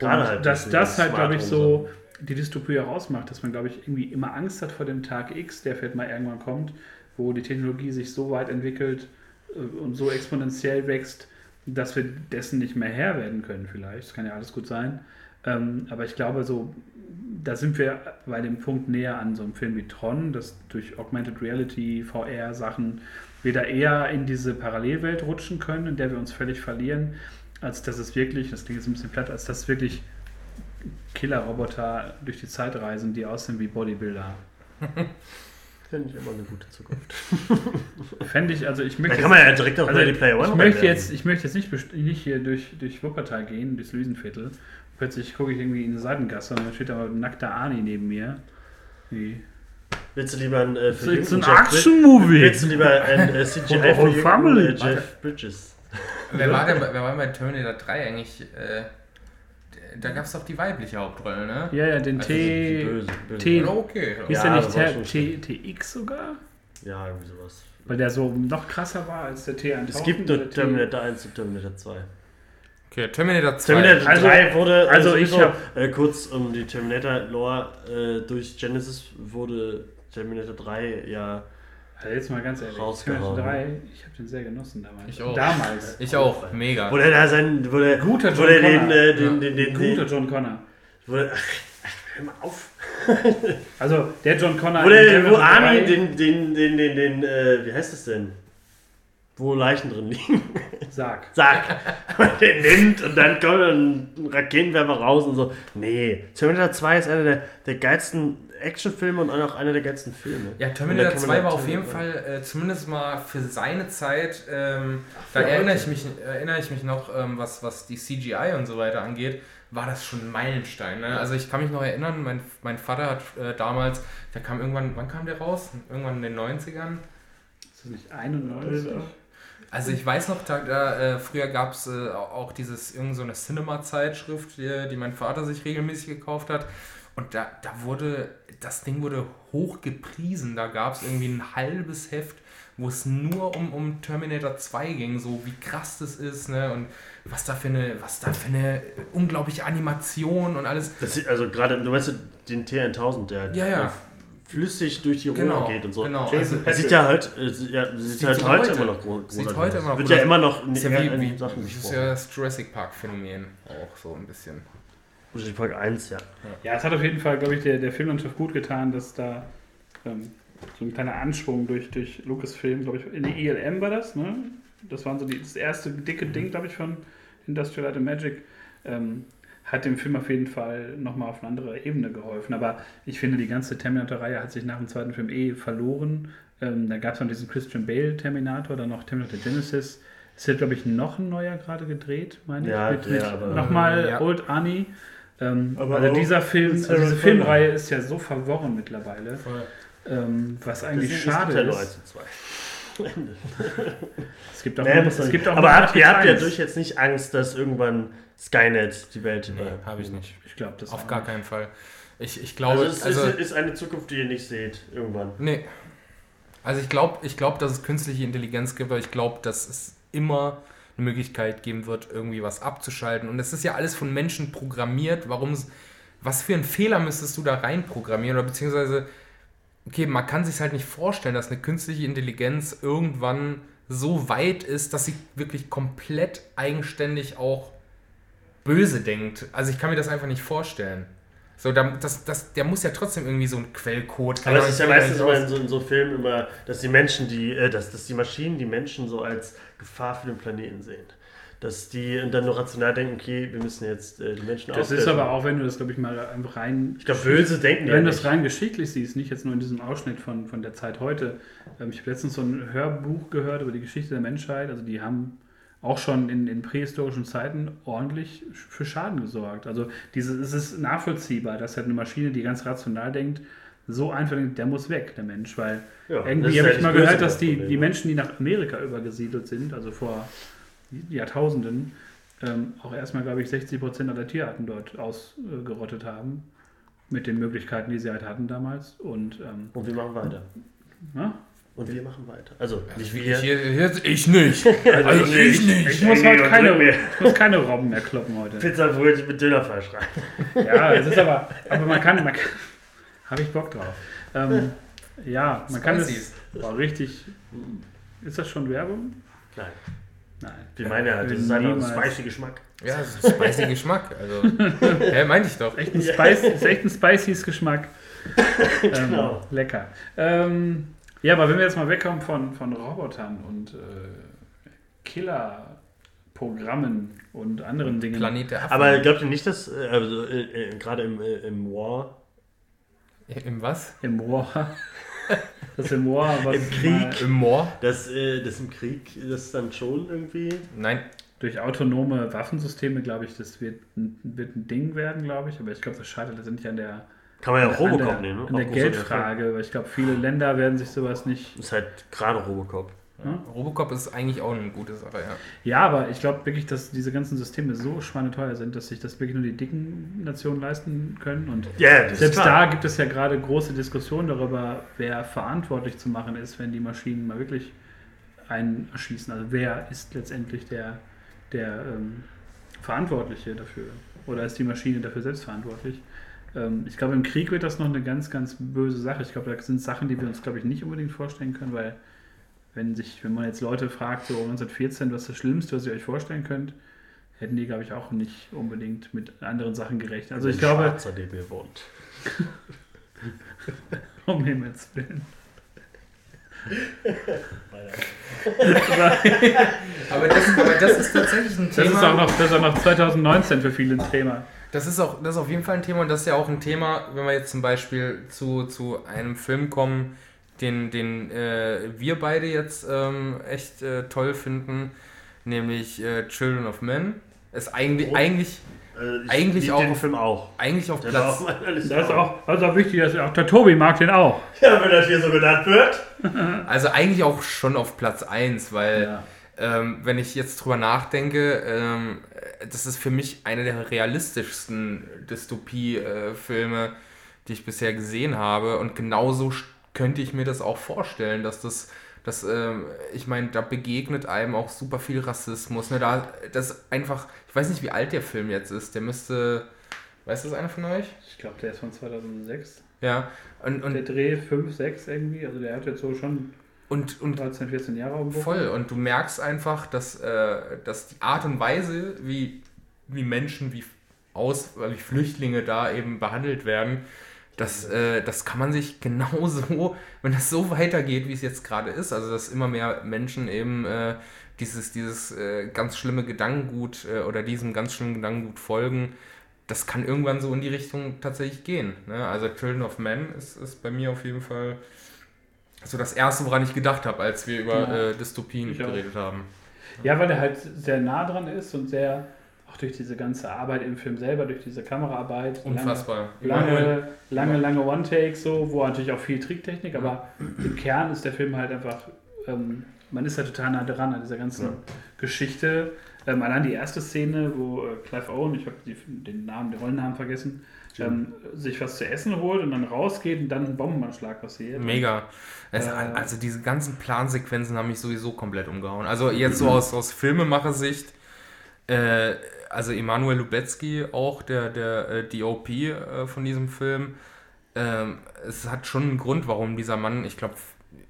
Und halt dass diese das halt, glaube ich, so die Dystopie auch ausmacht, dass man, glaube ich, irgendwie immer Angst hat vor dem Tag X, der vielleicht mal irgendwann kommt, wo die Technologie sich so weit entwickelt äh, und so exponentiell wächst, dass wir dessen nicht mehr Herr werden können vielleicht. Das kann ja alles gut sein. Ähm, aber ich glaube, so, da sind wir bei dem Punkt näher an so einem Film wie Tron, dass durch Augmented Reality, VR-Sachen wir da eher in diese Parallelwelt rutschen können, in der wir uns völlig verlieren, als dass es wirklich, das klingt jetzt ein bisschen platt, als dass wirklich Killer-Roboter durch die Zeit reisen, die aussehen wie Bodybuilder. Finde ich immer eine gute Zukunft. Fände ich, also ich Da möchte kann man ja direkt auf also Ready Player One ich möchte jetzt, ich möchte jetzt nicht, nicht hier durch, durch Wuppertal gehen, durchs Luisenviertel. Plötzlich gucke ich irgendwie in eine Seitengasse und dann steht da ein nackter Ani neben mir. Wie? Willst du lieber ein äh, So, jetzt verjüngten ein Jeff Brid- Action-Movie. Willst du lieber ein äh, CGI verjüngten, Family. äh, Jeff Bridges? Wer war denn bei, wer war denn bei Terminator 3 eigentlich? Äh, da gab es doch die weibliche Hauptrolle, ne? Ja, ja, den Also Die T. böse, böse. T- Oder okay. Hieß Ja, der nicht T, TX sogar? Ja, irgendwie sowas. Weil der so noch krasser war als der T1000. Es gibt nur Terminator 1 und Terminator 2. Okay, Terminator 2. Terminator Also- 3 wurde, äh, also ich sowieso, hab- äh, kurz um die Terminator-Lore, äh, durch Genesis wurde Terminator 3 ja Also jetzt mal ganz ehrlich. Terminator 3, ich habe den sehr genossen damals. Ich auch. Damals. ich auch, mega. Wo der da sein, wo der, Guter John der den, Connor. äh, den, Ja. den, den, Guter den, John Connor. wo der, ach, hör mal auf. Also der John Connor. Wo, in der, wo Arnie 3 den, den, den, den, den, äh, wie heißt das denn? Wo Leichen drin liegen. Sag. Sag, den nimmt und dann kommt ein Raketenwerfer raus und so. Nee, Terminator 2 ist einer der, der geilsten Actionfilme und auch einer der geilsten Filme. Ja, da Terminator man 2 war auf jeden Terminator- Fall äh, zumindest mal für seine Zeit, ähm, da für erinnere ich mich, erinnere ich mich noch, ähm, was, was die CGI und so weiter angeht, war das schon ein Meilenstein. Ne? Also ich kann mich noch erinnern, mein, mein Vater hat äh, damals, der kam irgendwann, wann kam der raus? Irgendwann in den 90ern. Ist das nicht 91? Also ich weiß noch, da, da äh, früher gab es äh, auch dieses irgend so eine Cinema-Zeitschrift, die, die mein Vater sich regelmäßig gekauft hat. Und da, da wurde, das Ding wurde hoch gepriesen. Da gab es irgendwie ein halbes Heft, wo es nur um, um Terminator 2 ging, so wie krass das ist, ne? Und was da für eine, was da für eine unglaubliche Animation und alles. Das also gerade, du weißt ja, den T1000, der Ja, ja. flüssig durch die Rohre Genau, geht und so. genau. Jason Also, Das sieht ja halt, äh, sieht ja, sieht Sieht halt heute, heute- immer noch gro- sieht großartig heute aus. immer noch Wird gut ja immer noch in ist ja in wie, wie, Sachen das ist gesprochen. ja das Jurassic Park-Phänomen auch so ein bisschen. Jurassic Park 1, ja. Ja, es hat auf jeden Fall, glaube ich, der, der Filmlandschaft gut getan, dass da ähm, so ein kleiner Anschwung durch, durch Lucasfilm, glaube ich, in die ELM war das, ne? Das war so die, das erste dicke Ding, glaube ich, von Industrial Light and Magic. Ähm, hat dem Film auf jeden Fall nochmal auf eine andere Ebene geholfen. Aber ich finde, die ganze Terminator-Reihe hat sich nach dem zweiten Film eh verloren. Ähm, da gab es noch diesen Christian Bale-Terminator, dann noch Terminator Genesis. Es wird, glaube ich, noch ein neuer gerade gedreht, meine Ja, ich. Mit, der, mit aber- nochmal Ja. Old Arnie. Ähm, Aber also dieser Film, also diese Connor. Filmreihe ist ja so verworren mittlerweile, ähm, was eigentlich Deswegen, schade ist. 1 und 2. Es gibt auch, Nee, noch, es gibt auch aber habt, ihr habt ja durch jetzt nicht Angst, dass irgendwann Skynet die Welt Nee, über- habe ich nicht. Ich glaube, das Auf gar nicht. keinen Fall. Ich, ich glaube, Also es also, ist, ist eine Zukunft, die ihr nicht seht, irgendwann. nee. Also ich glaube, ich glaub, dass es künstliche Intelligenz gibt, aber ich glaube, dass es immer eine Möglichkeit geben wird, irgendwie was abzuschalten. Und es ist ja alles von Menschen programmiert. Warum, was für einen Fehler müsstest du da reinprogrammieren? Oder beziehungsweise, okay, man kann sich halt nicht vorstellen, dass eine künstliche Intelligenz irgendwann so weit ist, dass sie wirklich komplett eigenständig auch böse denkt. Also ich kann mir das einfach nicht vorstellen. So, da, das, das, der muss ja trotzdem irgendwie so einen Quellcode. Aber es ist ja meistens ich immer weiß in so, in so Filmen immer, dass die Menschen, die, äh, dass, dass die Maschinen die Menschen so als Gefahr für den Planeten sehen. Dass die dann nur rational denken, okay, wir müssen jetzt äh, die Menschen Das ist aber auch, wenn du das, glaube ich, mal einfach rein. Ich glaube, böse denken Wenn du das rein geschichtlich siehst, nicht jetzt nur in diesem Ausschnitt von, von der Zeit heute. Ähm, ich habe letztens so ein Hörbuch gehört über die Geschichte der Menschheit. Also die haben auch schon in, in prähistorischen Zeiten ordentlich für Schaden gesorgt. Also diese, es ist nachvollziehbar, dass halt eine Maschine, die ganz rational denkt, so einfach denkt, der muss weg, der Mensch. Weil Ja, irgendwie habe ich mal gehört, dass das die, Problem, die ne? Menschen, die nach Amerika übergesiedelt sind, also vor Jahrtausenden, ähm, auch erstmal, glaube ich, 60 Prozent aller Tierarten dort ausgerottet haben. Mit den Möglichkeiten, die sie halt hatten damals. Und ähm, Und wir machen weiter. na? Und wir machen weiter. Also, nicht Ich, wir. hier, hier, ich nicht. Also Also ich nicht. ich, muss heute was keine, ich muss keine Robben mehr kloppen heute. Pizzabrötchen mit Dönerfleisch rein. Ja, es ist aber, aber man kann, man kann habe ich Bock drauf. Ähm, ja, man kann es boah, richtig. Ist das schon Werbung? Nein. Nein. Wir meinen ja, das ist einfach ein spicy Geschmack. Ja, das ist spicy Geschmack. Also, ja, meinte ich doch. Echt ein Spice, ist echt ein spicy's Geschmack. Ähm, Genau. Lecker. Ähm, ja, aber wenn wir jetzt mal wegkommen von, von Robotern und äh, Killer-Programmen und anderen Dingen. Planet der Affen. Aber glaubt ihr nicht, dass, äh, also, äh, äh, gerade im, äh, im War, Im was? Im War. Das im War, was Im Krieg. mal Im Moor? dass, äh, dass im Krieg das dann schon irgendwie. Nein. durch autonome Waffensysteme, glaube ich, das wird, ein- wird ein Ding werden, glaube ich. Aber ich glaube, das scheitert letztendlich an der, Kann man ja auch Robocop der, nehmen. ne? an der Auch großer Geldfrage. Weil ich glaube, viele Länder werden sich sowas nicht. Ist halt gerade Robocop. Robocop ist eigentlich auch eine gute Sache, ja. Ja, aber ich glaube wirklich, dass diese ganzen Systeme so schweineteuer sind, dass sich das wirklich nur die dicken Nationen leisten können. Und Ja, das ist selbst da gibt es ja gerade große Diskussionen darüber, wer verantwortlich zu machen ist, wenn die Maschinen mal wirklich einen erschießen. Also wer ist letztendlich der, der ähm, Verantwortliche dafür? Oder ist die Maschine dafür selbst verantwortlich? Ähm, ich glaube, im Krieg wird das noch eine ganz, ganz böse Sache. Ich glaube, da sind Sachen, die wir uns, glaube ich, nicht unbedingt vorstellen können, weil wenn sich, wenn man jetzt Leute fragt, so 1914, was ist das Schlimmste, was ihr euch vorstellen könnt, hätten die, glaube ich, auch nicht unbedingt mit anderen Sachen gerechnet. Also ich glaube, Schwarzer, der mir wohnt. um Himmels Willen. Aber das, aber das ist tatsächlich ein Das Thema. ist, auch noch, das ist auch noch 2019 für viele ein Thema. Das ist auch, das ist auf jeden Fall ein Thema und das ist ja auch ein Thema, wenn wir jetzt zum Beispiel zu, zu einem Film kommen, den, den äh, wir beide jetzt ähm, echt äh, toll finden, nämlich äh, Children of Men. Ist eigentlich, Oh. eigentlich, Also ich Eigentlich auch den auf- Film auch. eigentlich auf Der Platz. Liste. Das ist auch, also auch wichtig, dass auch der Tobi mag den auch. Ja, wenn das hier so genannt wird. Also eigentlich auch schon auf Platz 1, weil Ja. ähm, wenn ich jetzt drüber nachdenke, ähm, das ist für mich einer der realistischsten Dystopie-Filme, die ich bisher gesehen habe. Und genauso könnte ich mir das auch vorstellen, dass das, dass, ähm, ich meine, da begegnet einem auch super viel Rassismus. Ne? Da, das einfach, ich weiß nicht, wie alt der Film jetzt ist. Der müsste, weiß das einer von euch? Ich glaube, der ist von 2006. Ja. Und, Der und, Dreh 5, 6 irgendwie. Also der hat jetzt so schon und, und 13, 14 Jahre Buckel. Voll. Und du merkst einfach, dass, äh, dass die Art und Weise, wie, wie Menschen, wie, aus, wie Flüchtlinge da eben behandelt werden, das, äh, das kann man sich genauso, wenn das so weitergeht, wie es jetzt gerade ist, also dass immer mehr Menschen eben äh, dieses, dieses äh, ganz schlimme Gedankengut äh, oder diesem ganz schlimmen Gedankengut folgen, das kann irgendwann so in die Richtung tatsächlich gehen. Ne? Also Children of Men ist, ist bei mir auf jeden Fall so das Erste, woran ich gedacht habe, als wir über Ja. äh, Dystopien Ich auch. geredet haben. Ja, weil der halt sehr nah dran ist und sehr, auch durch diese ganze Arbeit im Film selber, durch diese Kameraarbeit. Unfassbar. Lange, lange, lange, lange One-Takes so, wo natürlich auch viel Tricktechnik, aber im Kern ist der Film halt einfach, ähm, man ist halt total nah dran an dieser ganzen Ja. Geschichte. Ähm, allein die erste Szene, wo äh, Clive Owen, ich habe den Namen, den Rollennamen vergessen, ähm, sich was zu essen holt und dann rausgeht und dann ein Bombenanschlag passiert. Mega. Es, Äh, also diese ganzen Plansequenzen haben mich sowieso komplett umgehauen. Also jetzt so aus, aus Filmemachersicht, äh, also Emanuel Lubetzky, auch der, der äh, DOP äh, von diesem Film, ähm, es hat schon einen Grund, warum dieser Mann, ich glaube,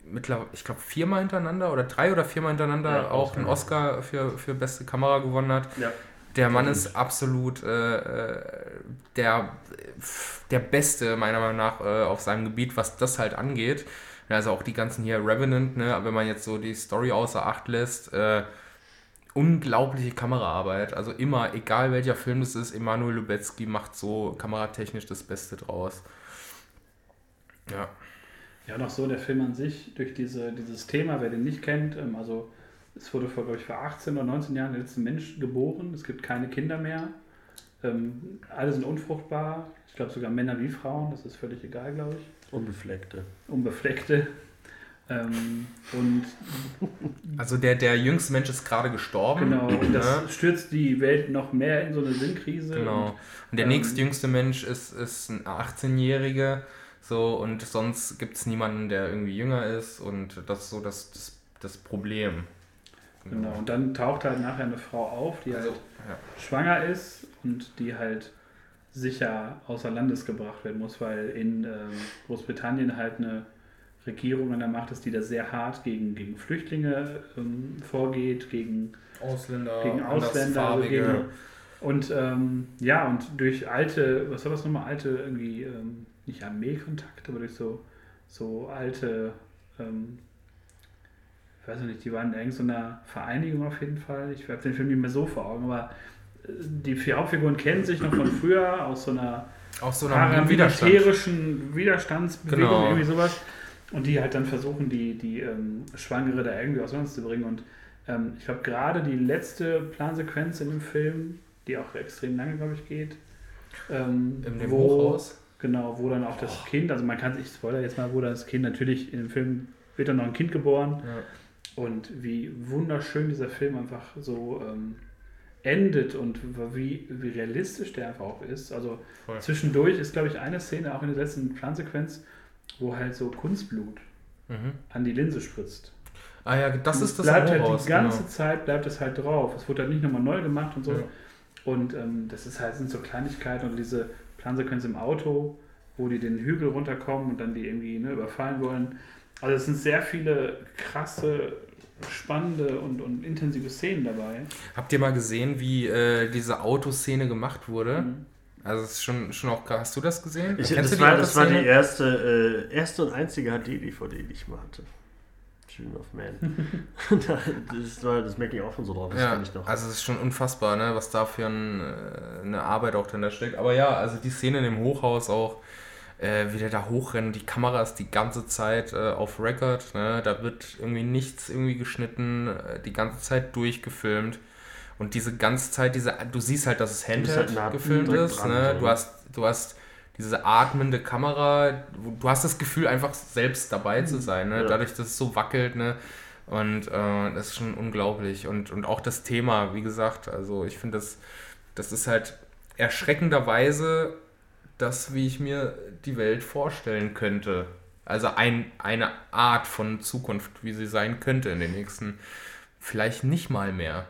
mittlerweile, ich glaube viermal hintereinander oder drei oder viermal hintereinander Ja, auch einen Oscar für, für beste Kamera gewonnen hat. Ja. Der Mann ist absolut äh, äh, der, der Beste, meiner Meinung nach, äh, auf seinem Gebiet, was das halt angeht. Also auch die ganzen hier Revenant, ne, wenn man jetzt so die Story außer Acht lässt, äh, unglaubliche Kameraarbeit. Also immer, egal welcher Film es ist, Emanuel Lubezki macht so kameratechnisch das Beste draus. Ja. Ja, noch so der Film an sich, durch diese, dieses Thema, wer den nicht kennt, ähm, also es wurde vor, glaube ich, vor 18 oder 19 Jahren der letzte Mensch geboren. Es gibt keine Kinder mehr. Ähm, alle sind unfruchtbar. Ich glaube sogar Männer wie Frauen. Das ist völlig egal, glaube ich. Unbefleckte. Unbefleckte. Ähm, und Also der, der jüngste Mensch ist gerade gestorben. genau, und das ne? stürzt die Welt noch mehr in so eine Sinnkrise. Genau. Und der ähm, nächstjüngste Mensch ist, ist ein 18-Jähriger. So, und sonst gibt es niemanden, der irgendwie jünger ist. Und das ist so das, das, das Problem. Genau. Und dann taucht halt nachher eine Frau auf, die Also, halt ja. schwanger ist und die halt sicher außer Landes gebracht werden muss, weil in ähm, Großbritannien halt eine Regierung an der Macht ist, die da sehr hart gegen, gegen Flüchtlinge ähm, vorgeht, gegen, Ausländer, gegen Ausländer. Also gegen, und ähm, ja, und durch alte, was war das nochmal, alte irgendwie, ähm, nicht Armeekontakte, aber durch so, so alte, ähm, ich weiß nicht, die waren in irgendeiner Vereinigung auf jeden Fall. Ich habe den Film nicht mehr so vor Augen, aber äh, die vier Hauptfiguren kennen sich noch von früher aus so einer Auch so Widerstand. paramilitärischen Widerstandsbewegung, Genau. irgendwie sowas. Und die halt dann versuchen, die, die ähm, Schwangere da irgendwie auseinanderzubringen. Und ähm, ich glaube, gerade die letzte Plansequenz in dem Film, die auch extrem lange, glaube ich, geht, ähm, In dem wo, Hochhaus. Genau, wo dann auch das Kind, also man kann sich, ich spoiler jetzt mal, wo das Kind natürlich in dem Film wird dann noch ein Kind geboren. Ja. Und wie wunderschön dieser Film einfach so ähm, endet und wie, wie realistisch der einfach auch ist. Also Voll. zwischendurch ist, glaube ich, eine Szene, auch in der letzten Plansequenz, wo halt so Kunstblut Mhm. an die Linse spritzt. Ah ja, das Und ist das bleibt halt Hochhaus, die ganze genau. Zeit bleibt es halt drauf. Es wurde halt nicht nochmal neu gemacht und so. Ja. Und ähm, das ist halt sind so Kleinigkeiten und diese Plansequenz im Auto, wo die den Hügel runterkommen und dann die irgendwie ne, überfallen wollen. Also es sind sehr viele krasse, spannende und, und intensive Szenen dabei. Habt ihr mal gesehen, wie äh, diese Autoszene gemacht wurde? Mhm. Also es ist schon, schon auch krass. Hast du das gesehen? Ich, Kennst das, du war, das war die erste, äh, erste und einzige HD-DVD, die ich mal hatte. Children of Man. das war das Making auch schon so drauf, das Ja, kann ich noch. also es ist schon unfassbar, ne, was da für ein, äh, eine Arbeit auch drin steckt. Aber ja, also die Szene in dem Hochhaus auch, äh, wie der da hochrennt, die Kamera ist die ganze Zeit äh, auf Record, ne, da wird irgendwie nichts irgendwie geschnitten, äh, die ganze Zeit durchgefilmt. Und diese ganze Zeit, diese, du siehst halt, dass es Handheld halt gefilmt ist. dran, Ne? Du, hast, du hast diese atmende Kamera, du hast das Gefühl, einfach selbst dabei zu sein, ne? Ja. dadurch, dass es so wackelt. Ne? Und äh, das ist schon unglaublich. Und, und auch das Thema, wie gesagt, also ich finde, das, das ist halt erschreckenderweise das, wie ich mir die Welt vorstellen könnte. Also ein, eine Art von Zukunft, wie sie sein könnte in den nächsten, vielleicht nicht mal mehr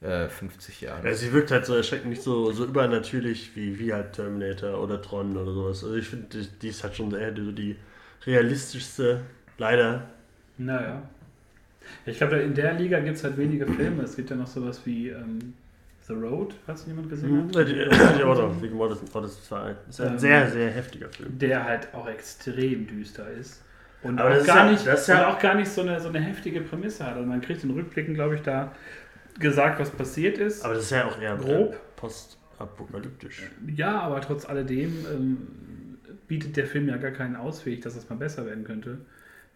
äh, 50 Jahren. Ja, sie wirkt halt so erschreckend nicht so, so übernatürlich wie, wie halt Terminator oder Tron oder sowas. Also ich finde, die, die ist halt schon eher so die realistischste, leider. Naja. Ich glaube, in der Liga gibt es halt wenige Filme. Es gibt ja noch sowas wie ähm, The Road, falls jemand gesehen Mhm. hat. Die auch noch, Mordes, Mordes 2. Das ist ein Ähm, sehr, sehr heftiger Film. Der halt auch extrem düster ist. Und Aber das auch, ist gar ja- nicht, ist ja- und auch gar nicht so eine, so eine heftige Prämisse hat. Also man kriegt in Rückblicken, glaube ich, da gesagt, was passiert ist. Aber das ist ja auch eher Grob. postapokalyptisch. Ja, aber trotz alledem ähm, bietet der Film ja gar keinen Ausweg, dass das mal besser werden könnte.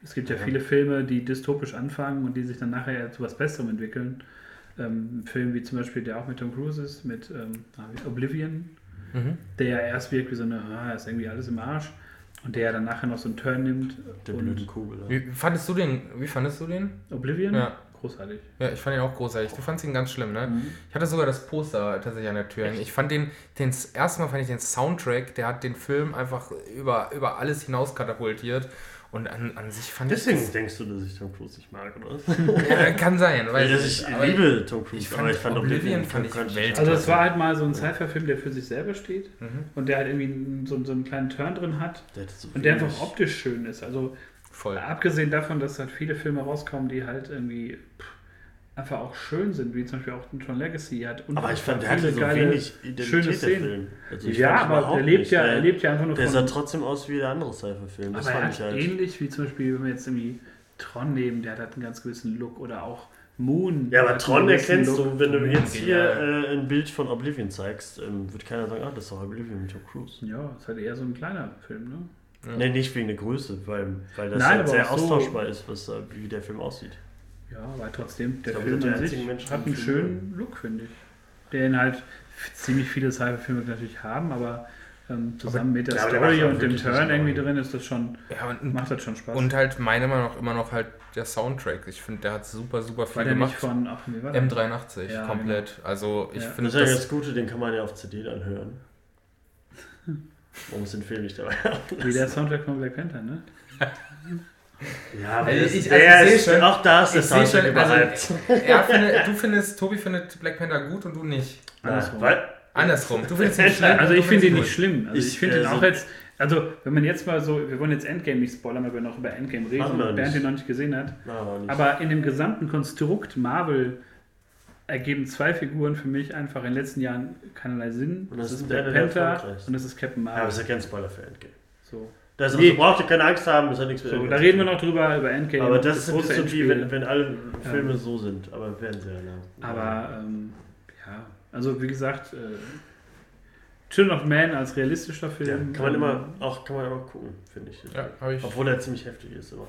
Es gibt ja, Ja. viele Filme, die dystopisch anfangen und die sich dann nachher zu was Besserem entwickeln. Ähm, Film wie zum Beispiel, der auch mit Tom Cruise ist, mit ähm, Oblivion, Mhm. der ja erst wirkt wie so eine, ah, ist irgendwie alles im Arsch und der dann nachher noch so einen Turn nimmt. Der und blöden Kugel. Ja. Wie fandest du den? Wie fandest du den? Oblivion? Ja. Großartig. Ja, ich fand ihn auch großartig. Du fandst ihn ganz schlimm, ne? Mhm. Ich hatte sogar das Poster tatsächlich an der Tür. hängen. Ich fand den, den erstmal fand ich den Soundtrack, der hat den Film einfach über, über alles hinaus katapultiert. Und an, an sich fand Deswegen ich denkst du, dass ich Tom Cruise nicht mag, oder ja, kann sein, weil Weil ich, aber liebe Tom Cruise, ich fand aber ich fand Oblivion fand ich Welt- Also es war halt mal so ein Sci-Fi-Film, der für sich selber steht Mhm. und der halt irgendwie so, so einen kleinen Turn drin hat Der so und der einfach optisch schön ist. Also voll. abgesehen davon, dass halt viele Filme rauskommen, die halt irgendwie pff, einfach auch schön sind, wie zum Beispiel auch Tron Legacy hat. Aber ich fand, der hatte so geile, wenig Identität, schöne der. Film. Also Ja, aber der lebt, nicht. ja, Der- er lebt ja einfach nur Der von... sah trotzdem aus wie der andere Cypher-Film. Das aber er fand ich halt. ähnlich wie zum Beispiel, wenn wir jetzt irgendwie Tron nehmen, der hat halt einen ganz gewissen Look oder auch Moon. Ja, aber Tron erkennst du, wenn du jetzt hier äh, ein Bild von Oblivion zeigst, ähm, wird keiner sagen, ah, das ist doch Oblivion mit Tom Cruise. Ja, ist halt eher so ein kleiner Film, ne? Ja. Nee, nicht wegen der Größe, weil, weil das Nein, halt sehr auch so- austauschbar ist, was, wie der Film aussieht. Ja, aber trotzdem, der Film an sich Menschen, hat einen schönen Look, finde ich. Den halt ziemlich viele Cyberfilme natürlich haben, aber ähm, zusammen mit der ja, aber der Story auch und dem Turn irgendwie drin ist das schon, Ja, und, macht das schon Spaß. und halt meiner Meinung nach immer noch halt der Soundtrack. Ich finde, der hat super, super War viel der gemacht. nicht von, ach, wie war der? M83, Ja, komplett. Also ich Ja. finde Das ist ja das, das Gute, den kann man ja auf CD dann hören. Man muss den Film nicht dabei haben. Wie der Soundtrack von Black Panther, ne? Ja, aber Also das, ich- der also ich ist, seh schon- auch da ist der ich sehe Soundtrack schon, überhyped. also, findet, du findest, Tobi findet Black Panther gut und du nicht. Andersrum. weil, Andersrum. Du findest ihn schlimm. Also ich finde ihn nicht schlimm. Also ich, Ich, finde äh, ihn auch so- jetzt, also wenn man jetzt mal so, wir wollen jetzt Endgame nicht spoilern, weil wir noch über Endgame reden und Bernd ihn noch nicht gesehen hat. nicht. Aber in dem gesamten Konstrukt Marvel ergeben zwei Figuren für mich einfach in den letzten Jahren keinerlai Sinn. Und das das ist Black Panther und das ist Captain ja, aber Marvel. das ist ja kein Spoiler für Endgame. So. Das, Nee. also, braucht ihr keine Angst haben, das hat nichts mit so, da reden wir noch drüber, über Endgame. Aber das, ist ein große Dystopie, Endspiel. wenn, wenn alle Filme Ja. so sind. Aber werden sie ja. Ne? Aber ähm, ja, also wie gesagt, äh, Children of Man als realistischer ja, Film. kann man ähm, immer, auch kann man immer gucken, finde ich. Ja, habe ich. Obwohl er ziemlich heftig ist immer.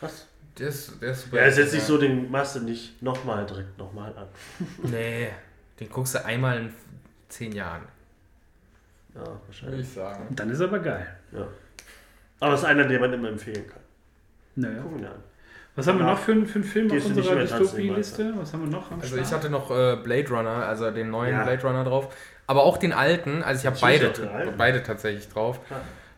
Was? Der ist, der ist super. Ja, ist jetzt nicht so, den machst du nicht nochmal direkt nochmal an. Nee, den guckst du einmal in zehn Jahren. Ja, Würde wahrscheinlich. ich sagen. Dann ist aber geil. Ja. Aber es ist einer, den man immer empfehlen kann. Naja. Gucken wir an. Was haben wir noch für, für einen Film auf unserer Dystopie-Liste? Was haben wir noch am Also ich Start? hatte noch äh, Blade Runner, also den neuen Ja. Blade Runner drauf. Aber auch den alten, also ich habe beide, beide tatsächlich drauf.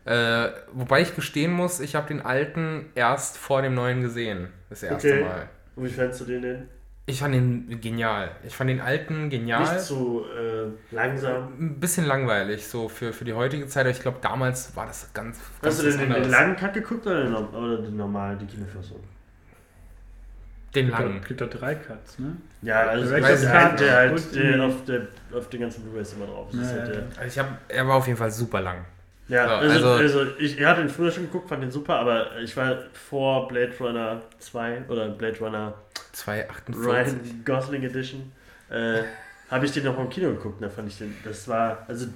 Äh, wobei ich gestehen muss, ich habe den alten erst vor dem neuen gesehen. Das erste Okay. Mal. Und wie fändest du den denn? Ich fand den genial. Ich fand den alten genial. Nicht zu äh, langsam. Ein bisschen langweilig, so für, für die heutige Zeit. Aber ich glaube, damals war das ganz, ganz Hast du was denn den, den langen Cut geguckt oder den, oder den normalen, die Kinofassung? Den Es langen. gibt da drei Cuts, ne? Ja, also Der der, Cut der halt der auf, der, auf den ganzen Blu-rays immer drauf ist. Ja, halt ja. Also ich hab, er war auf jeden Fall super lang. Ja, So, also, also- also ich, ich hatte den früher schon geguckt, fand den super, aber ich war vor Blade Runner 2 oder Blade Runner 2,48. Ryan Gosling Edition, äh, habe ich den noch im Kino geguckt. Da fand ich den, das war, also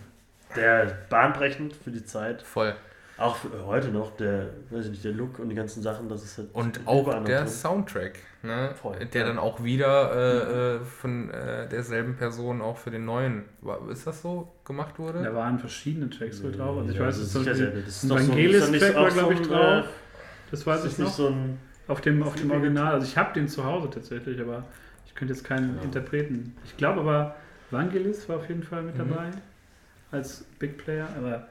der bahnbrechend für die Zeit. Voll. Auch für heute noch, der, weiß ich nicht, der Look und die ganzen Sachen, das ist halt. Und auch der drin. Soundtrack, ne? Voll, der ja. dann auch wieder äh, äh, von äh, derselben Person auch für den neuen, war, ist das so gemacht wurde? Da waren verschiedene Tracks wohl drauf. Also ich Ja, weiß, das es ist das ist ein so Vangelis-Track nicht war, auch glaube ich, so drauf. Das weiß ich das nicht noch. so ein. Auf dem, auf dem Original. Also ich habe den zu Hause tatsächlich, aber ich könnte jetzt keinen Ja. Interpreten. Ich glaube aber, Vangelis war auf jeden Fall mit Mhm. dabei. Als Big Player. Aber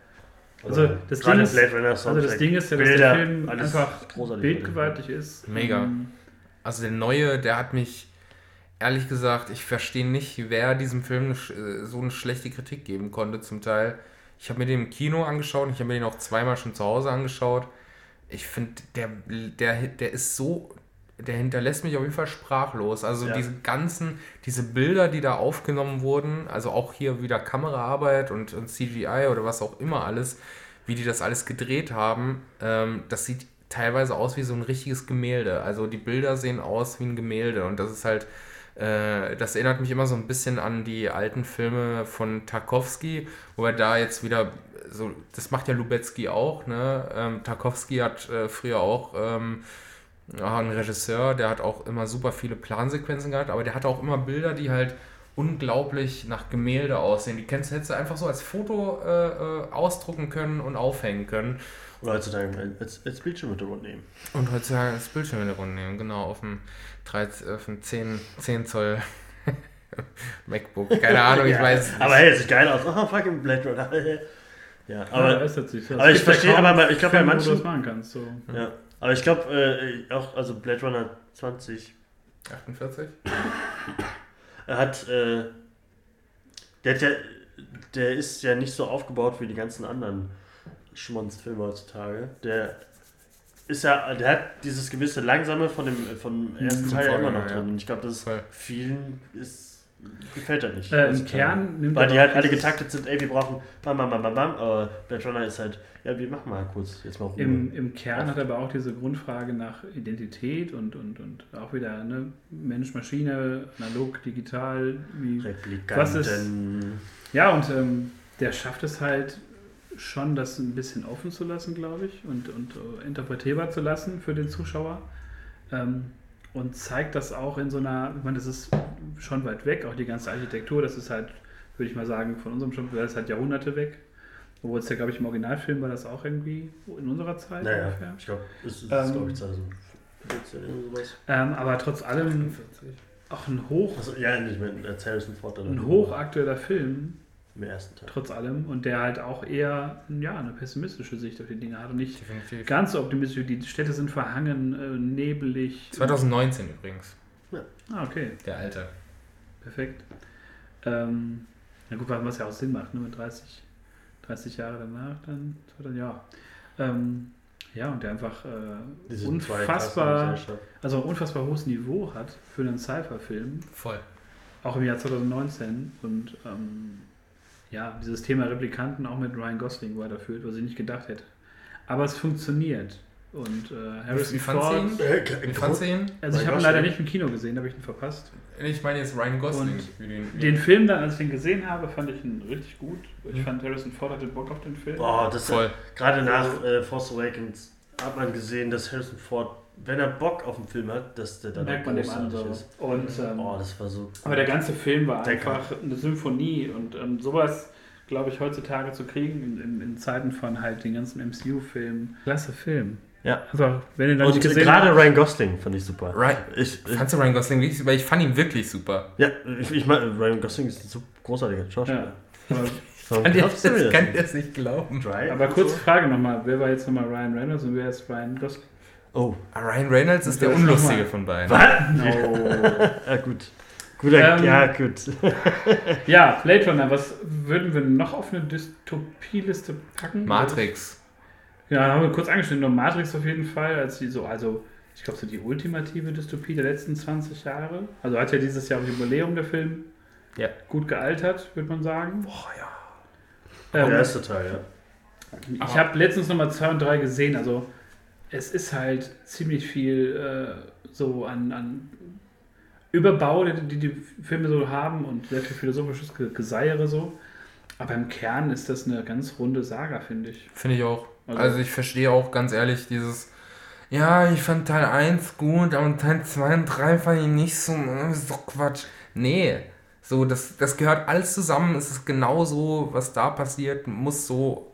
Also, das gerade Ding ist- Blade Runner also das Ding ist ja, dass Bilder, der Film einfach bildgewaltig ist. Mega. Ähm, Also der neue, der hat mich, ehrlich gesagt, ich verstehe nicht, wer diesem Film äh, so eine schlechte Kritik geben konnte zum Teil. Ich habe mir den im Kino angeschaut und ich habe mir den auch zweimal schon zu Hause angeschaut. Ich finde, der, der, der ist so, der hinterlässt mich auf jeden Fall sprachlos. Also Ja. diese ganzen, diese Bilder, die da aufgenommen wurden, also auch hier wieder Kameraarbeit und, und CGI oder was auch immer alles, wie die das alles gedreht haben, ähm, das sieht teilweise aus wie so ein richtiges Gemälde. Also die Bilder sehen aus wie ein Gemälde und das ist halt, äh, das erinnert mich immer so ein bisschen an die alten Filme von Tarkovsky, wo er da jetzt wieder so, das macht ja Lubetzky auch, ne? Ähm, Tarkovsky hat äh, früher auch ähm, ein Regisseur, der hat auch immer super viele Plansequenzen gehabt, aber der hatte auch immer Bilder, die halt unglaublich nach Gemälde aussehen. Die kennst, hättest du einfach so als Foto äh, äh, ausdrucken können und aufhängen können. Oder heutzutage als, als Bildschirmhintergrund nehmen. Und heutzutage das Bildschirm in der Runde nehmen, genau, auf dem, 13, auf dem 10, 10 Zoll MacBook. Keine Ahnung, ich Ja, weiß es nicht. Aber hey, es sieht geil aus. Oh, fucking Blade Runner. ja, aber so. aber ich ja verstehe, aber ich glaub, bei manchen- du das machen kannst. So. ja, aber ich glaube äh, auch, also Blade Runner 20 48? Er hat, äh, der, ja, der ist ja nicht so aufgebaut wie die ganzen anderen Schmonzfilme heutzutage. Der ist ja, der hat dieses gewisse Langsame von dem, vom ersten Zum Teil ja immer Vorgänger, noch ja. drin. Und ich glaube, das ist vielen ist, gefällt er nicht. Äh, Im Kern nimmt Weil die halt alle getaktet sind, ey, wir brauchen bam, bam, bam, bam, bam. Aber Blade Runner ist halt, ja, wir machen mal kurz jetzt mal Ruhe. Im, Im Kern hat er aber auch diese Grundfrage nach Identität und, und, und auch wieder ne, Mensch, Maschine, analog, digital. Wie, Was ist- Replikanten. ja, und ähm, der schafft es halt schon, das ein bisschen offen zu lassen, glaube ich, und, und äh, interpretierbar zu lassen für den Zuschauer. Ähm, und zeigt das auch in so einer, ich meine, das ist schon weit weg, auch die ganze Architektur, das ist halt, würde ich mal sagen, von unserem Schon, das ist halt Jahrhunderte weg. Obwohl es ja, glaube ich, im Originalfilm war das auch irgendwie in unserer Zeit Naja, ungefähr. ich glaube, es ist, Ähm, glaube ich, 2014 oder sowas. Ähm, aber trotz allem auch ein hoch, Also, ja, nicht mehr, der Harrison Ford ein hochaktueller Film, im ersten Teil. trotz allem, und der halt auch eher ja, eine pessimistische Sicht auf die Dinge hat und nicht Definitiv. ganz so optimistisch. Die Städte sind verhangen, äh, nebelig. 2019 übrigens, Ah, okay, der alte. perfekt. Ähm, na gut, was ja auch Sinn macht, nur 30, 30 Jahre danach, dann, dann ja. Ähm, ja, und der einfach äh, unfassbar, also unfassbar hohes Niveau hat für einen Cypher-Film. Voll. Auch im Jahr 2019 und ähm, ja, dieses Thema Replikanten auch mit Ryan Gosling weiterführt, was ich nicht gedacht hätte. Aber es funktioniert. Und äh, Harrison Wie Ford. ihn? Äh, Wie fandst du ihn? Also ich habe ihn leider nicht im Kino gesehen, da habe ich ihn verpasst. Ich meine jetzt Ryan Gosling. Ihn- Den Film dann, als ich ihn gesehen habe, fand ich ihn richtig gut. Ich Mhm. fand Harrison Ford hatte Bock auf den Film. Boah, das Voll. gerade nach äh, Force Awakens hat man gesehen, dass Harrison Ford, wenn er Bock auf den Film hat, dass der dann merkt man dem an. ist. Und, ähm, Oh, das war so. aber der ganze Film war einfach eine Symphonie und ähm, sowas, glaube ich, heutzutage zu kriegen in, in, in Zeiten von halt den ganzen MCU-Filmen. Klasse Film. Ja. Also, wenn ihr noch Und gerade Ryan Gosling fand ich super. Ryan, Ich, ich, fandst du Ryan Gosling wirklich super? Ich fand ihn wirklich super. ja, ich, ich meine, Ryan Gosling ist ein so großartiger Schauspieler. ja. Warum Kann glaubst mir das kann nicht glauben. Aber kurze so? Frage nochmal, wer war jetzt nochmal Ryan Reynolds und wer ist Ryan Gosling? Oh, Ah, Ryan Reynolds ist der unlustige von beiden. was? No. Ja, gut. Guter, Ähm, ja, gut. ja, Blade Runner, was würden wir noch auf eine Dystopieliste packen? Matrix. Ja, haben wir kurz angeschnitten. Matrix auf jeden Fall, als die so, also ich glaube, so die ultimative Dystopie der letzten 20 Jahre. Also hat ja dieses Jahr auch Jubiläum der Film Ja. gut gealtert, würde man sagen. Boah, ja. Der Ähm, erste Teil, ja. ich habe letztens nochmal 2 und 3 gesehen. Also es ist halt ziemlich viel äh, so an, an Überbau, die, die Filme so haben und sehr viel philosophisches Ge- Geseiere so. Aber im Kern ist das eine ganz runde Saga, finde ich. Finde ich auch. Also- Also, ich verstehe auch ganz ehrlich dieses, ja, ich fand Teil 1 gut, aber Teil 2 und 3 fand ich nicht so, äh, ist doch Quatsch. Nee, so, das, das gehört alles zusammen, es ist genau so, was da passiert, muss so,